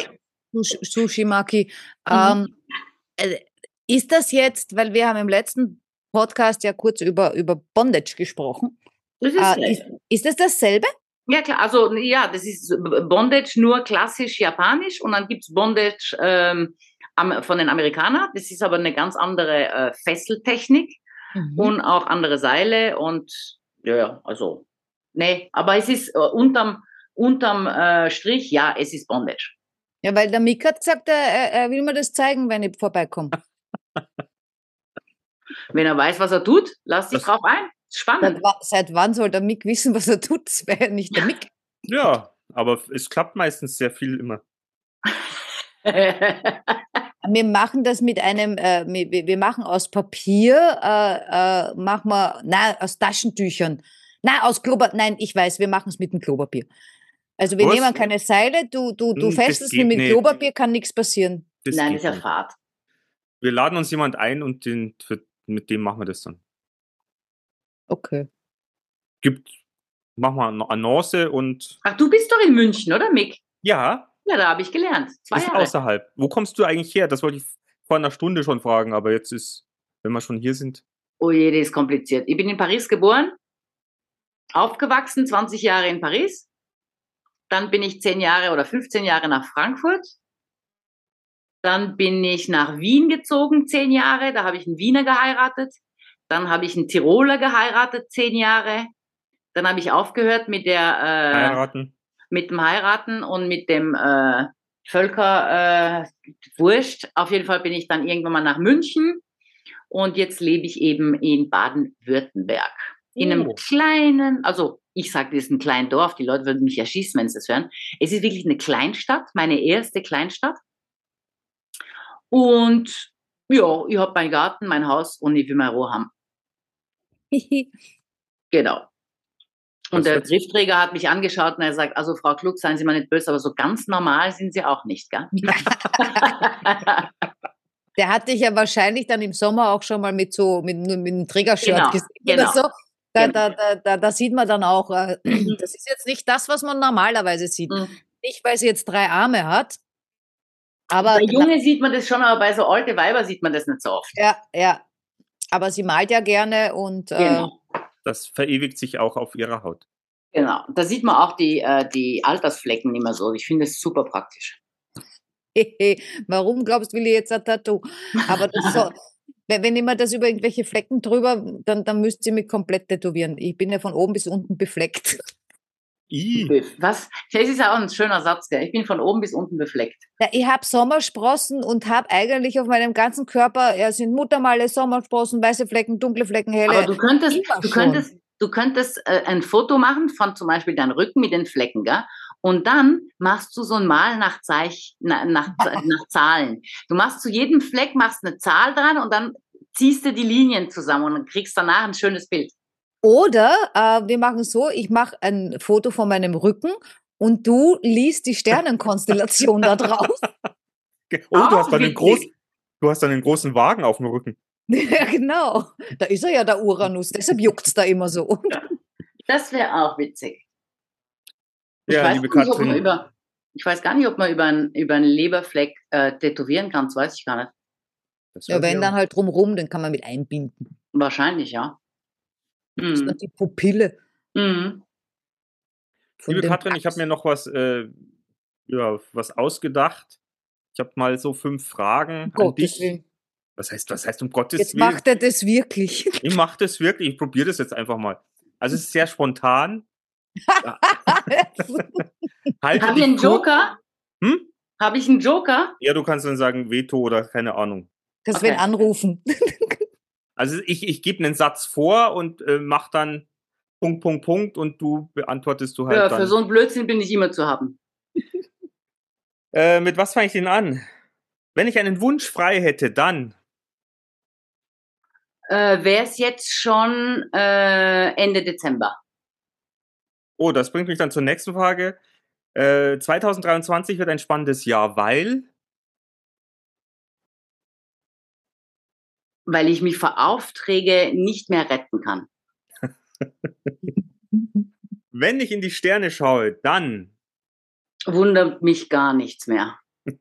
Sushi, Sushimaki, Mhm. ähm, äh, ist das jetzt, weil wir haben im letzten Podcast ja kurz über, über Bondage gesprochen, Das ist, äh, ist, ist das dasselbe? Ja, klar, also ja, das ist Bondage nur klassisch japanisch und dann gibt's Bondage ähm, von den Amerikanern. Das ist aber eine ganz andere äh, Fesseltechnik Mhm. und auch andere Seile und ja, ja, also, nee, aber es ist äh, unterm, unterm äh, Strich, ja, es ist Bondage. Ja, weil der Mick hat gesagt, er, er- er will mir das zeigen, wenn ich vorbeikomme. Wenn er weiß, was er tut, lass dich Das- drauf ein. Spannend. Seit, seit wann soll der Mick wissen, was er tut? Das wäre ja nicht der Mick. Ja, aber es klappt meistens sehr viel immer. (laughs) Wir machen das mit einem, äh, wir, wir machen aus Papier, äh, äh, machen wir, nein, aus Taschentüchern. Nein, aus Klopapier. Nein, ich weiß, wir machen es mit dem Klopapier. Also wir Was? nehmen keine Seile, du, du, du Hm, das fesselst mit nicht. Klopapier, kann nichts passieren. Das Nein, ist ja. Fahrt. Wir laden uns jemand ein und den, für, mit dem machen wir das dann. Okay. Gibt, machen wir eine Annonce und Ach, du bist doch in München, oder Mick? ja, Ja, da habe ich gelernt. Zwei ist Jahre. außerhalb. Wo kommst du eigentlich her? Das wollte ich vor einer Stunde schon fragen, aber jetzt ist, wenn wir schon hier sind. Oh je, das ist kompliziert. Ich bin in Paris geboren, aufgewachsen, 20 Jahre in Paris. Dann bin ich 10 Jahre oder 15 Jahre nach Frankfurt. Dann bin ich nach Wien gezogen, 10 Jahre. Da habe ich einen Wiener geheiratet. Dann habe ich einen Tiroler geheiratet, 10 Jahre. Dann habe ich aufgehört mit der äh, Heiraten. mit dem Heiraten und mit dem äh, Völker äh, wurscht. Auf jeden Fall bin ich dann irgendwann mal nach München und jetzt lebe ich eben in Baden-Württemberg. In einem Oh. kleinen, also ich sage, das ist ein kleines Dorf, die Leute würden mich erschießen, wenn sie das hören. Es ist wirklich eine Kleinstadt, meine erste Kleinstadt. Und ja, ich habe meinen Garten, mein Haus und ich will mein Ruhe haben. (laughs) Genau. Und der Briefträger hat mich angeschaut und er sagt, also Frau Klug, seien Sie mal nicht böse, aber so ganz normal sind Sie auch nicht, gell? (laughs) Der hat dich ja wahrscheinlich dann im Sommer auch schon mal mit so, mit, mit einem Trägershirt Genau, gesehen genau. oder so. Da, Genau. da, da, da, da sieht man dann auch, äh, (clears throat) das ist jetzt nicht das, was man normalerweise sieht. Mhm. Nicht, weil sie jetzt drei Arme hat, aber bei Junge sieht man das schon, aber bei so alte Weiber sieht man das nicht so oft. ja, ja. Aber sie malt ja gerne und äh, Genau. Das verewigt sich auch auf ihrer Haut. Genau. Da sieht man auch die, äh, die Altersflecken nicht mehr so. Ich finde es super praktisch. (laughs) warum glaubst du, will ich jetzt ein Tattoo? Aber das so, (laughs) wenn, wenn immer das über irgendwelche Flecken drüber, dann, dann müsst ihr mich komplett tätowieren. Ich bin ja von oben bis unten befleckt. I, Was? Das ist ja auch ein schöner Satz, gell? Ich bin von oben bis unten befleckt. Ja, ich habe Sommersprossen und habe eigentlich auf meinem ganzen Körper, ja, sind Muttermale, Sommersprossen, weiße Flecken, dunkle Flecken, helle. Aber du könntest, du könntest, du könntest äh, ein Foto machen von zum Beispiel deinem Rücken mit den Flecken, gell? Und dann machst du so ein Mal nach, Zeich, na, nach, (laughs) nach Zahlen. Du machst zu jedem Fleck machst eine Zahl dran und dann ziehst du die Linien zusammen und kriegst danach ein schönes Bild. Oder äh, wir machen so, ich mache ein Foto von meinem Rücken und du liest die Sternenkonstellation da drauf. oh, du hast dann einen großen, du hast dann einen großen Wagen auf dem Rücken. (laughs) ja, genau. Da ist er ja, der Uranus. Deshalb juckt's da immer so. Das wäre auch witzig. Ich, Ja, weiß liebe gar nicht, ob man Katrin. über, ich weiß gar nicht, ob man über einen, über einen Leberfleck äh, tätowieren kann, das weiß ich gar nicht. Ja, wenn dann halt drumrum, den kann man mit einbinden. Wahrscheinlich, ja. Das ist Mhm. dann die Pupille. Mhm. Liebe Katrin, ich habe mir noch was, äh, ja, was ausgedacht. Ich habe mal so fünf Fragen an Gottes dich. Willen. Was heißt, was heißt um Gottes Jetzt Willen? macht er das wirklich. Ich mache das wirklich. Ich probiere das jetzt einfach mal. Also es ist sehr spontan. (laughs) Halte Habe ich einen Joker? Hm? Habe ich einen Joker? Ja, du kannst dann sagen Veto oder keine Ahnung. Das Okay. will anrufen. (laughs) Also ich, ich gebe einen Satz vor und äh, mach dann Punkt, Punkt, Punkt und du beantwortest du halt Ja, dann. für so einen Blödsinn bin ich immer zu haben. (laughs) Äh, mit was fange ich denn an? Wenn ich einen Wunsch frei hätte, dann. Äh, Wäre es jetzt schon äh, Ende Dezember? Oh, das bringt mich dann zur nächsten Frage. Äh, 2023 wird ein spannendes Jahr, weil. Weil ich mich vor Aufträge nicht mehr retten kann. (laughs) Wenn ich in die Sterne schaue, dann. Wundert mich gar nichts mehr. (laughs)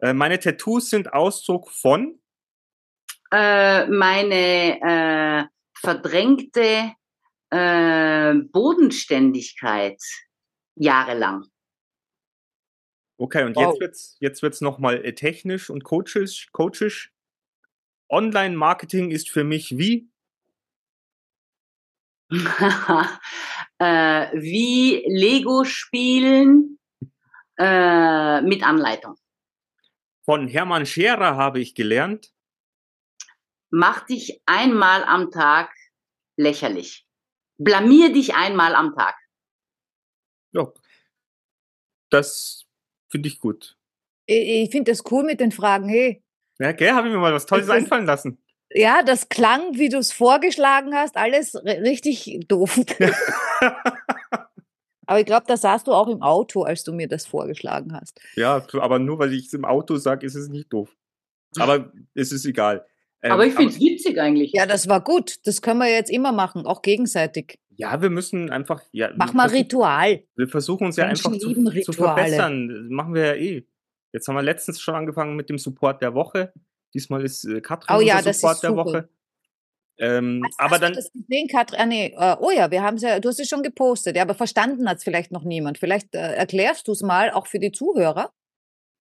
Äh, meine Tattoos sind Ausdruck von. Äh, meine äh, verdrängte äh, Bodenständigkeit jahrelang. Okay, und Wow. jetzt wird's, jetzt wird's nochmal äh, technisch und coachisch. coachisch. Online-Marketing ist für mich wie? (laughs) äh, wie Lego spielen äh, mit Anleitung. Von Hermann Scherer habe ich gelernt. Mach dich einmal am Tag lächerlich. Blamier dich einmal am Tag. Ja, das finde ich gut. Ich, ich finde das cool mit den Fragen. Hey, Ja, gell, habe ich mir mal was Tolles Das ist- einfallen lassen. ja, das klang, wie du es vorgeschlagen hast, alles ri- richtig doof. (laughs) Aber ich glaube, da saßt du auch im Auto, als du mir das vorgeschlagen hast. ja, aber nur weil ich es im Auto sage, ist es nicht doof. Aber es ist egal. Ähm, Aber ich finde es witzig eigentlich. Ja, das war gut. Das können wir jetzt immer machen, auch gegenseitig. Ja, wir müssen einfach. Ja, Mach mal versuchen- Ritual. Wir versuchen uns ja Menschen einfach zu, zu verbessern. Das machen wir ja eh. Jetzt haben wir letztens schon angefangen mit dem Support der Woche. Diesmal ist äh, Katrin Oh ja, Support der. Woche. Ähm, Hast, aber hast dann, du das gesehen, Katrin? Ah, nee, äh, oh ja, wir haben ja, du hast es schon gepostet, ja, aber verstanden hat es vielleicht noch niemand. Vielleicht äh, erklärst du es mal auch für die Zuhörer.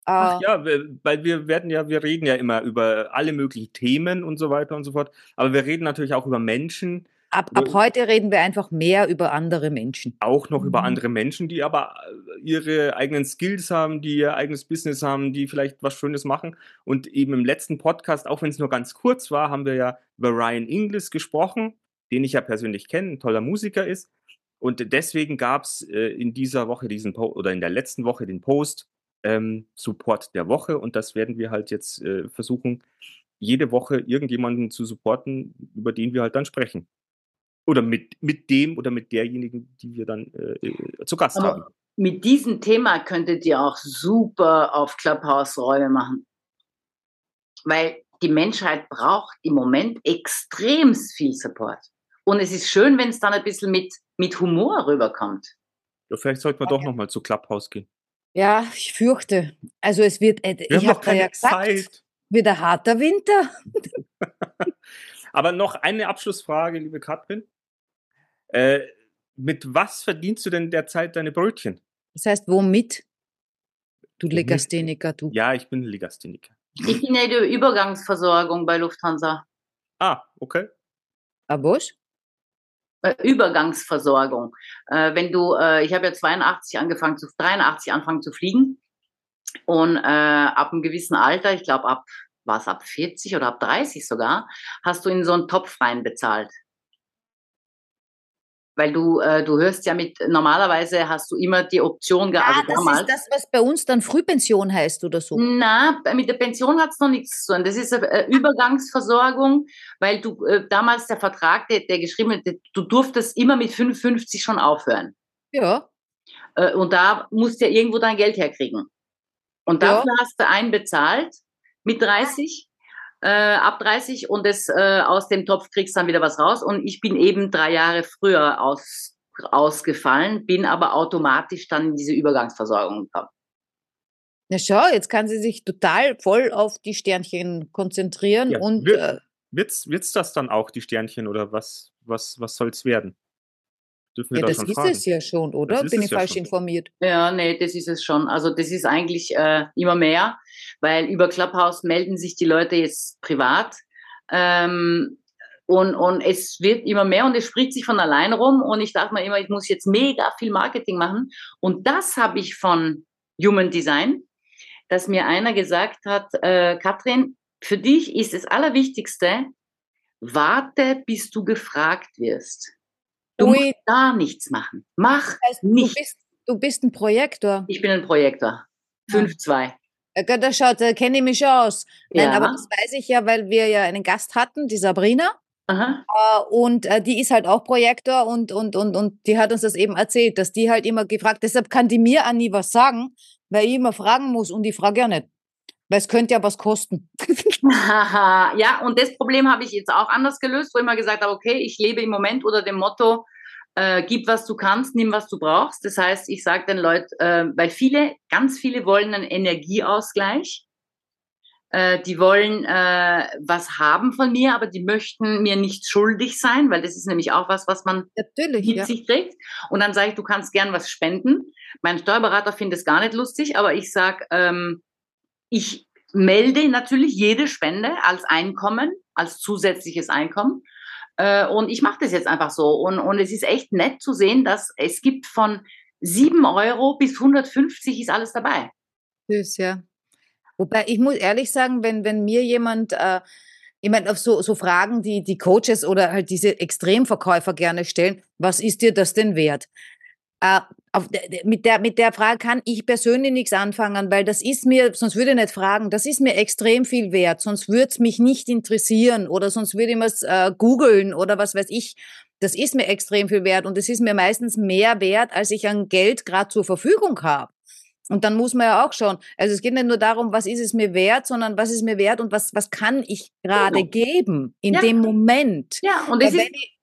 Äh, ach ja, wir- weil wir werden ja, wir reden ja immer über alle möglichen Themen und so weiter und so fort. Aber wir reden natürlich auch über Menschen, ab, ab heute reden wir einfach mehr über andere Menschen. auch noch über Mhm. andere Menschen, die aber äh, ihre eigenen Skills haben, die ihr eigenes Business haben, die vielleicht was Schönes machen. Und eben im letzten Podcast, auch wenn es nur ganz kurz war, haben wir ja über Ryan Inglis gesprochen, den ich ja persönlich kenne, ein toller Musiker ist. Und deswegen gab es äh, in dieser Woche diesen po oder in der letzten Woche den Post ähm, Support der Woche. Und das werden wir halt jetzt äh, versuchen, jede Woche irgendjemanden zu supporten, über den wir halt dann sprechen. Oder mit, mit dem oder mit derjenigen, die wir dann äh, äh, zu Gast haben. Aber mit diesem Thema könntet ihr auch super auf Clubhouse Räume machen. Weil die Menschheit braucht im Moment extrem viel Support. Und es ist schön, wenn es dann ein bisschen mit, mit Humor rüberkommt. Ja, vielleicht sollten wir doch nochmal zu Clubhouse gehen. Ja, ich fürchte. Also es wird, äh, Wir ich haben habe noch da ja keine gesagt, Zeit. wird ein harter Winter. (laughs) Aber noch eine Abschlussfrage, liebe Katrin. Äh, mit was verdienst du denn derzeit deine Brötchen? Das heißt, womit? Du? Legastheniker, du. Ja, ich bin Legastheniker. Ich bin ja in der Übergangsversorgung bei Lufthansa. Ah, okay. Was? Äh, Übergangsversorgung. Äh, wenn du, äh, ich habe ja 82 angefangen zu, 83 angefangen zu fliegen und äh, ab einem gewissen Alter, ich glaube ab, war es ab 40 oder ab 30 sogar, hast du in so einen Topf rein bezahlt. Weil du, äh, du hörst ja mit, normalerweise hast du immer die Option gehabt, Ah, also das damals. ist das, was bei uns dann Frühpension heißt oder so. Na, mit der Pension hat es noch nichts zu tun. Das ist eine äh, Übergangsversorgung, weil du äh, damals der Vertrag, der, der geschrieben hat, du durftest immer mit 55 schon aufhören. Ja. Äh, und da musst du ja irgendwo dein Geld herkriegen. Und Ja. dafür hast du einen bezahlt mit 30, äh, ab 30 und das, äh, aus dem Topf kriegst dann wieder was raus. Und ich bin eben drei Jahre früher aus, ausgefallen, bin aber automatisch dann in diese Übergangsversorgung gekommen. Na schau, jetzt kann sie sich total voll auf die Sternchen konzentrieren Ja, und wir- äh, Wird's, wird's das dann auch, die Sternchen, oder was, was, was soll's werden? Dürfen wir ja, da das schon ist fragen? es ja schon, oder? Bin ich ja falsch schon. informiert? Ja, nee, das ist es schon. Also das ist eigentlich äh, immer mehr, weil über Clubhouse melden sich die Leute jetzt privat. Ähm, und, und es wird immer mehr und es spricht sich von allein rum. Und ich dachte mir immer, ich muss jetzt mega viel Marketing machen. Und das habe ich von Human Design, dass mir einer gesagt hat, äh, Katrin, für dich ist das Allerwichtigste, warte, bis du gefragt wirst. Du Ui. musst gar nichts machen. Mach Das heißt, du, nichts. bist, du bist ein Projektor. Ich bin ein Projektor. 5-2. Ja, da schaut, da kenne ich mich aus. Nein, Ja. aber das weiß ich ja, weil wir ja einen Gast hatten, die Sabrina. Aha. Äh, Und äh, die ist halt auch Projektor und, und, und, und die hat uns das eben erzählt, dass die halt immer gefragt, deshalb kann die mir auch nie was sagen, weil ich immer fragen muss und ich frage ja nicht. Weil es könnte ja was kosten. (laughs) (laughs) Ja, und das Problem habe ich jetzt auch anders gelöst, wo ich immer gesagt habe, okay, ich lebe im Moment unter dem Motto, äh, gib was du kannst, nimm was du brauchst. Das heißt, ich sage den Leuten, äh, weil viele, ganz viele wollen einen Energieausgleich. Äh, die wollen äh, was haben von mir, aber die möchten mir nicht schuldig sein, weil das ist nämlich auch was, was man Natürlich, mit ja. sich trägt. Und dann sage ich, du kannst gern was spenden. Mein Steuerberater findet es gar nicht lustig, aber ich sage, ähm, ich melde natürlich jede Spende als Einkommen, als zusätzliches Einkommen. Äh, und ich mache das jetzt einfach so. Und, und es ist echt nett zu sehen, dass es gibt von 7 Euro bis 150 ist alles dabei. Süß, ja. Wobei ich muss ehrlich sagen, wenn, wenn mir jemand, äh, ich meine, auf so, so Fragen, die die Coaches oder halt diese Extremverkäufer gerne stellen, was ist dir das denn wert? Äh, auf, mit, der, mit der Frage kann ich persönlich nichts anfangen, weil das ist mir, sonst würde ich nicht fragen, das ist mir extrem viel wert, sonst würde es mich nicht interessieren oder sonst würde ich es äh, googeln oder was weiß ich. Das ist mir extrem viel wert und es ist mir meistens mehr wert, als ich an Geld gerade zur Verfügung habe. Und dann muss man ja auch schauen. Also es geht nicht nur darum, was ist es mir wert, sondern was ist mir wert und was, was kann ich gerade Genau. geben in Ja. dem Moment. Ja, und das ist, ich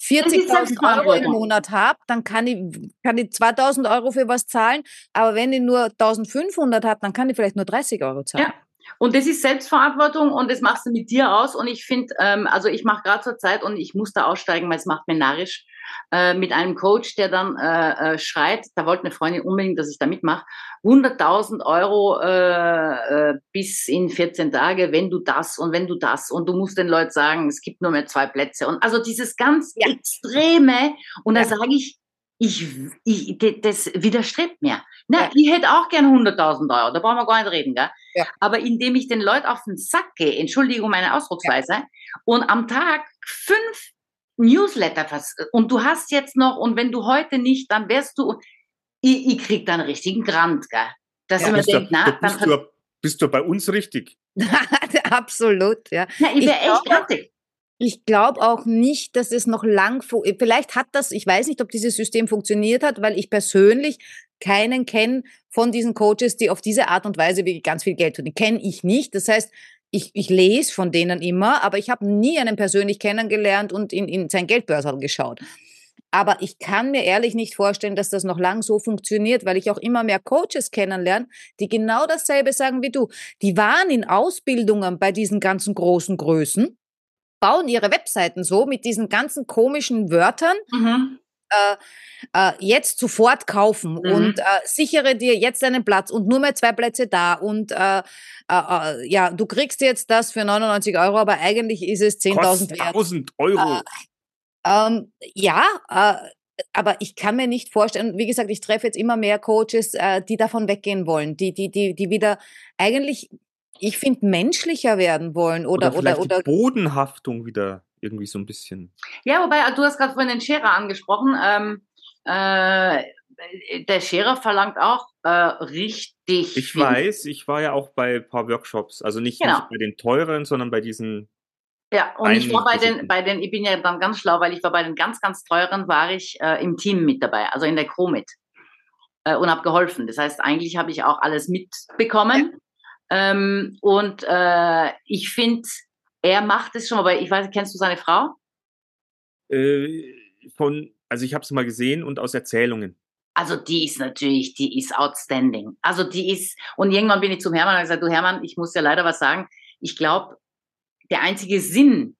40.000 Euro im. Monat habe, dann kann ich, kann ich 2.000 Euro für was zahlen. Aber wenn ich nur 1.500 habe, dann kann ich vielleicht nur 30 Euro zahlen. Ja. Und das ist Selbstverantwortung und das machst du mit dir aus. Und ich finde, ähm, also ich mache gerade zur Zeit und ich muss da aussteigen, weil es macht mir narrisch, äh, mit einem Coach, der dann äh, äh, schreit, da wollte eine Freundin unbedingt, dass ich da mitmache, 100.000 Euro äh, äh, bis in 14 Tage, wenn du das und wenn du das und du musst den Leuten sagen, es gibt nur mehr zwei Plätze. Und also dieses ganz Ja. Extreme. Und da Ja. sage ich, ich, ich, das widerstrebt mir. Na, Ja. ich hätte auch gern 100.000 Euro, da brauchen wir gar nicht reden, gell? Ja. Aber indem ich den Leuten auf den Sack gehe, Entschuldigung meine Ausdrucksweise, und am Tag fünf Newsletter vers und du hast jetzt noch, und wenn du heute nicht, dann wärst du, ich, ich krieg da einen richtigen Grant, gell? Dass Ja. ich mir Bist du, denke, na, da dann, bist, du, bist du bei uns richtig. (laughs) Absolut, ja. na, ich wäre echt glaube- grantig. Ich glaube auch nicht, dass es noch lang, vielleicht hat das, ich weiß nicht, ob dieses System funktioniert hat, weil ich persönlich keinen kenne von diesen Coaches, die auf diese Art und Weise wirklich ganz viel Geld verdienen. Kenne ich nicht. Das heißt, ich, ich lese von denen immer, aber ich habe nie einen persönlich kennengelernt und in, in sein Geldbörsel geschaut. Aber ich kann mir ehrlich nicht vorstellen, dass das noch lang so funktioniert, weil ich auch immer mehr Coaches kennenlerne, die genau dasselbe sagen wie du. Die waren in Ausbildungen bei diesen ganzen großen Größen, bauen ihre Webseiten so mit diesen ganzen komischen Wörtern, Mhm. Äh, äh, jetzt sofort kaufen Mhm. und äh, sichere dir jetzt einen Platz und nur mehr zwei Plätze da und äh, äh, äh, ja, du kriegst jetzt das für 99 Euro, aber eigentlich ist es 10.000 Kostet wert. 1000 Euro. Ähm, ja, aber ich kann mir nicht vorstellen, wie gesagt, ich treffe jetzt immer mehr Coaches, die davon weggehen wollen, die, die, die, die wieder eigentlich, ich finde, menschlicher werden wollen oder, oder, oder, die Bodenhaftung wieder irgendwie so ein bisschen. Ja, wobei, du hast gerade vorhin den Scherer angesprochen. Ähm, äh, der Scherer verlangt auch äh, richtig. Ich weiß, ich war ja auch bei ein paar Workshops, also nicht, Genau. nicht bei den teuren, sondern bei diesen. Ja, und ich war bei den, bei den, ich bin ja dann ganz schlau, weil ich war bei den ganz, ganz teuren, war ich äh, im Team mit dabei, also in der Crew mit äh, und habe geholfen. Das heißt, eigentlich habe ich auch alles mitbekommen. Ähm, und äh, ich finde, er macht es schon, aber ich weiß, kennst du seine Frau? Äh, von, also ich habe es mal gesehen und aus Erzählungen. Also die ist natürlich, die ist outstanding. Also die ist, und irgendwann bin ich zum Hermann und habe gesagt, du Hermann, ich muss dir leider was sagen. Ich glaube, der einzige Sinn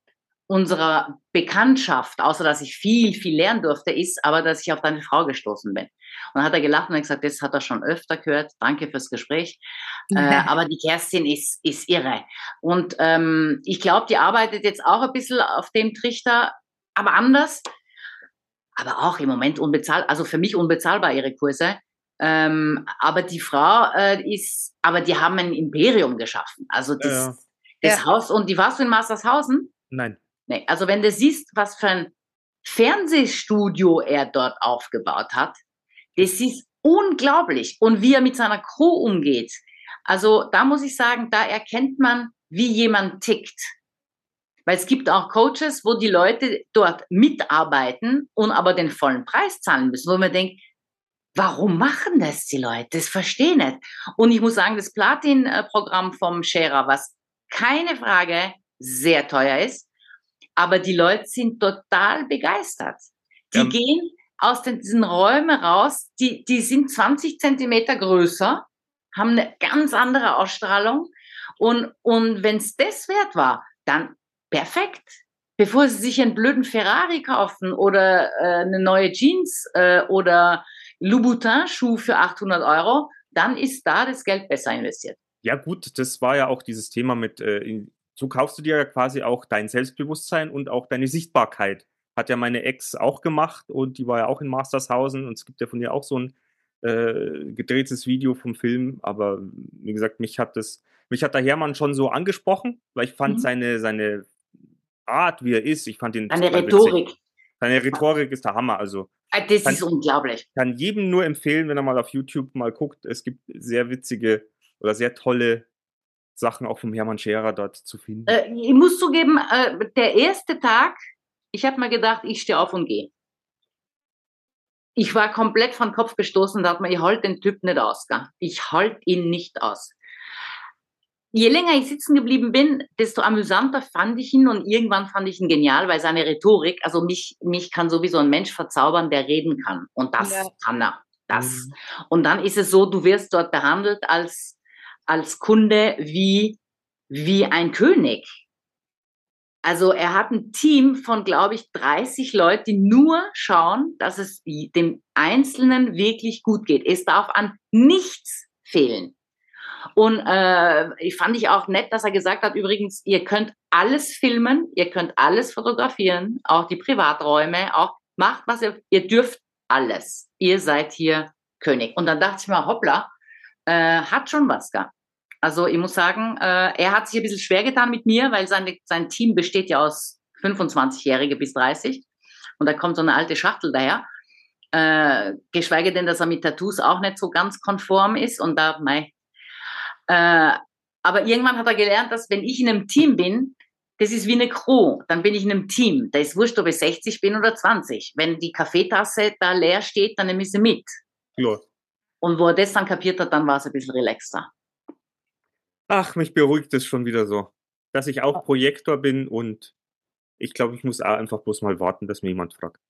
unserer Bekanntschaft, außer dass ich viel, viel lernen durfte, ist aber, dass ich auf deine Frau gestoßen bin. Und dann hat er gelacht und hat gesagt, das hat er schon öfter gehört. Danke fürs Gespräch. (laughs) Äh, aber die Kerstin ist, ist irre. Und ähm, ich glaube, die arbeitet jetzt auch ein bisschen auf dem Trichter, aber anders. Aber auch im Moment unbezahlbar, also für mich unbezahlbar ihre Kurse. Ähm, aber die Frau äh, ist, aber die haben ein Imperium geschaffen. Also das, Ja, ja. Das Ja. Haus, und die warst du in Mastershausen? Nein. Nee. Also wenn du siehst, was für ein Fernsehstudio er dort aufgebaut hat, das ist unglaublich. Und wie er mit seiner Crew umgeht. Also da muss ich sagen, da erkennt man, wie jemand tickt. Weil es gibt auch Coaches, wo die Leute dort mitarbeiten und aber den vollen Preis zahlen müssen, wo man denkt, warum machen das die Leute? Das verstehe ich nicht. Und ich muss sagen, das Platin-Programm vom Scherer, was keine Frage sehr teuer ist, aber die Leute sind total begeistert. Die Ähm. gehen aus den, diesen Räumen raus, die, die sind 20 Zentimeter größer, haben eine ganz andere Ausstrahlung. Und, und wenn es das wert war, dann perfekt. Bevor sie sich einen blöden Ferrari kaufen oder äh, eine neue Jeans äh, oder Louboutin-Schuh für 800 Euro, dann ist da das Geld besser investiert. Ja, gut, das war ja auch dieses Thema mit, äh, so kaufst du dir ja quasi auch dein Selbstbewusstsein und auch deine Sichtbarkeit. Hat ja meine Ex auch gemacht und die war ja auch in Mastershausen und es gibt ja von ihr auch so ein äh, gedrehtes Video vom Film, aber wie gesagt, mich hat das, mich hat der Hermann schon so angesprochen, weil ich fand Mhm. seine, seine Art, wie er ist, ich fand ihn Eine total Rhetorik. witzig. Seine Rhetorik ist der Hammer, also Ah, Das Kann- ist unglaublich. kann jedem nur empfehlen, wenn er mal auf YouTube mal guckt. Es gibt sehr witzige oder sehr tolle Sachen auch vom Hermann Scherer dort zu finden. Äh, ich muss zugeben, äh, der erste Tag, ich habe mir gedacht, ich stehe auf und gehe. Ich war komplett von Kopf gestoßen und dachte mir, ich halte den Typ nicht aus. Gell? Ich halte ihn nicht aus. Je länger ich sitzen geblieben bin, desto amüsanter fand ich ihn und irgendwann fand ich ihn genial, weil seine Rhetorik, also mich, mich kann sowieso ein Mensch verzaubern, der reden kann. Und das Ja. kann er. Das. Mhm. Und dann ist es so, du wirst dort behandelt als, als Kunde wie, wie ein König. Also er hat ein Team von, glaube ich, 30 Leuten, die nur schauen, dass es dem Einzelnen wirklich gut geht. Es darf an nichts fehlen. Und äh, ich fand ich auch nett, dass er gesagt hat, übrigens, ihr könnt alles filmen, ihr könnt alles fotografieren, auch die Privaträume, auch macht was ihr, ihr dürft alles. Ihr seid hier König. Und dann dachte ich mir, hoppla, äh, hat schon was gehabt. Also ich muss sagen, äh, er hat sich ein bisschen schwer getan mit mir, weil seine, sein Team besteht ja aus 25-Jährige bis 30. Und da kommt so eine alte Schachtel daher. Äh, geschweige denn, dass er mit Tattoos auch nicht so ganz konform ist. Und da, mei. Äh, aber irgendwann hat er gelernt, dass wenn ich in einem Team bin, das ist wie eine Crew. Dann bin ich in einem Team. Da ist wurscht, ob ich 60 bin oder 20. Wenn die Kaffeetasse da leer steht, dann nehme ich sie mit. Ja. Und wo er das dann kapiert hat, dann war es ein bisschen relaxter. Ach, mich beruhigt es schon wieder so, dass ich auch Projektor bin und ich glaube, ich muss auch einfach bloß mal warten, dass mir jemand fragt.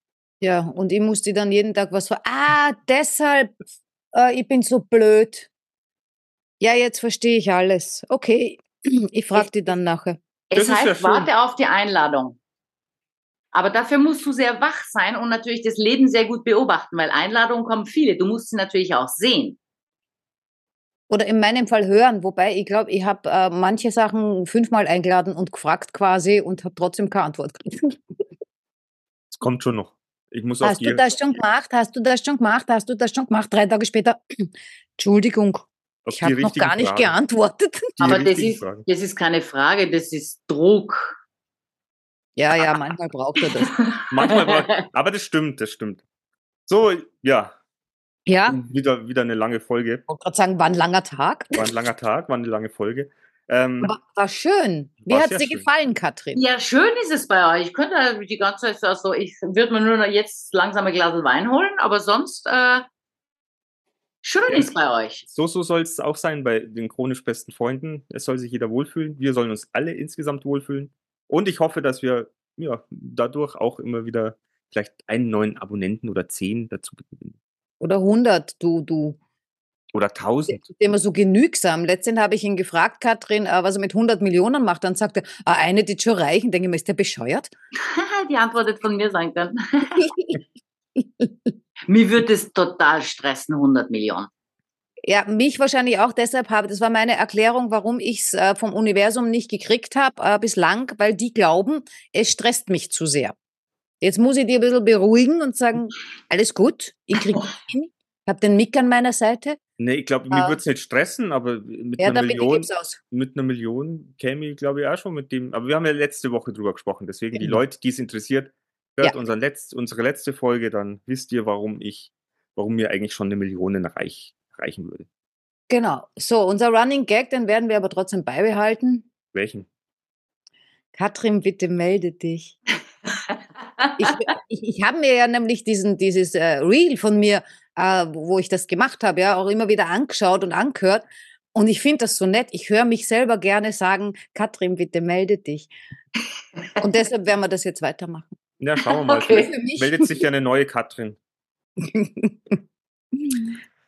Ja, und ich musste dann jeden Tag was ver Ah, deshalb, äh, ich bin so blöd. Ja, jetzt verstehe ich alles. Okay, (clears throat) ich frage die dann nachher. Das Es ja heißt, schön. warte auf die Einladung. Aber dafür musst du sehr wach sein und natürlich das Leben sehr gut beobachten, weil Einladungen kommen viele. Du musst sie natürlich auch sehen. Oder in meinem Fall hören, wobei ich glaube, ich habe äh, manche Sachen fünfmal eingeladen und gefragt quasi und habe trotzdem keine Antwort gekriegt. (laughs) Es kommt schon noch. Ich muss Hast du das schon gemacht? Hast du das schon gemacht? Hast du das schon gemacht? Drei Tage später. (clears throat) Entschuldigung, auf ich habe noch gar nicht Fragen. geantwortet. Die Aber das ist, Fragen. das ist keine Frage, das ist Druck. Ja, ja, manchmal braucht er das. (laughs) Manchmal war, aber das stimmt, das stimmt. So, ja, Ja, wieder, wieder eine lange Folge. ich wollte gerade sagen, war ein langer Tag. War ein langer Tag, war eine lange Folge. Ähm, Aber war schön. Wie War hat es dir schön. gefallen, Katrin? Ja, schön ist es bei euch. Ich könnte die ganze Zeit, also ich würde mir nur noch jetzt langsam ein Glas Wein holen, aber sonst äh, schön Ja. ist bei euch. so, so soll es auch sein bei den chronisch besten Freunden. Es soll sich jeder wohlfühlen. Wir sollen uns alle insgesamt wohlfühlen. Und ich hoffe, dass wir ja, dadurch auch immer wieder vielleicht einen neuen Abonnenten oder zehn dazu gewinnen. Oder 100, du, du. Oder tausend. ist immer so genügsam. Letztens habe ich ihn gefragt, Katrin, äh, was er mit 100 Millionen macht. Dann sagt er, ah, eine, die schon reichen. Denke ich mir, ist der bescheuert? (laughs) die Antwort hätte von mir sein können. (laughs) Mir würde es total stressen, 100 Millionen. Ja, mich wahrscheinlich auch deshalb habe, das war meine Erklärung, warum ich es äh, vom Universum nicht gekriegt habe äh, bislang, weil die glauben, es stresst mich zu sehr. Jetzt muss ich die ein bisschen beruhigen und sagen, alles gut, ich kriege hin, ich habe den Mick an meiner Seite, Nee, ich glaube, mir Ah. würde es nicht stressen, aber mit Ja, einer die Million, mit einer Million käme ich, glaube ich, auch schon mit dem. Aber wir haben ja letzte Woche drüber gesprochen. Deswegen, die Genau. Leute, die es interessiert, hört Ja. unser letzt, unsere letzte Folge, dann wisst ihr, warum ich, warum mir eigentlich schon eine Million reich, reichen würde. Genau. So, unser Running Gag, den werden wir aber trotzdem beibehalten. Welchen? Katrin, bitte melde dich. (laughs) Ich, ich, ich habe mir ja nämlich diesen, dieses äh, Reel von mir, äh, wo ich das gemacht habe, ja, auch immer wieder angeschaut und angehört. Und ich finde das so nett. Ich höre mich selber gerne sagen, Katrin, bitte melde dich. Und deshalb werden wir das jetzt weitermachen. Ja, schauen wir (laughs) mal. Okay. Meldet sich ja eine neue Katrin. (laughs)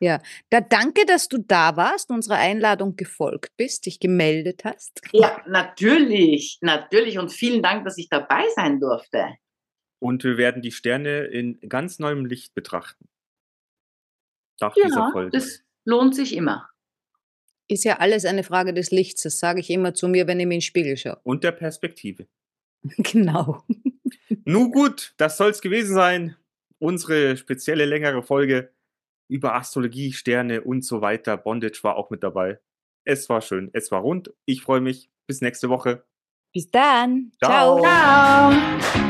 ja, da danke, dass du da warst, unserer Einladung gefolgt bist, dich gemeldet hast. Ja, natürlich, natürlich. Und vielen Dank, dass ich dabei sein durfte. Und wir werden die Sterne in ganz neuem Licht betrachten. Nach dieser Ja, Folge. das lohnt sich immer. Ist ja alles eine Frage des Lichts, das sage ich immer zu mir, wenn ich mir in den Spiegel schaue. Und der Perspektive. (laughs) Genau. Nun gut, das soll's gewesen sein. Unsere spezielle längere Folge über Astrologie, Sterne und so weiter. Bondage war auch mit dabei. Es war schön, es war rund. Ich freue mich. Bis nächste Woche. Bis dann. Ciao. Ciao. Ciao.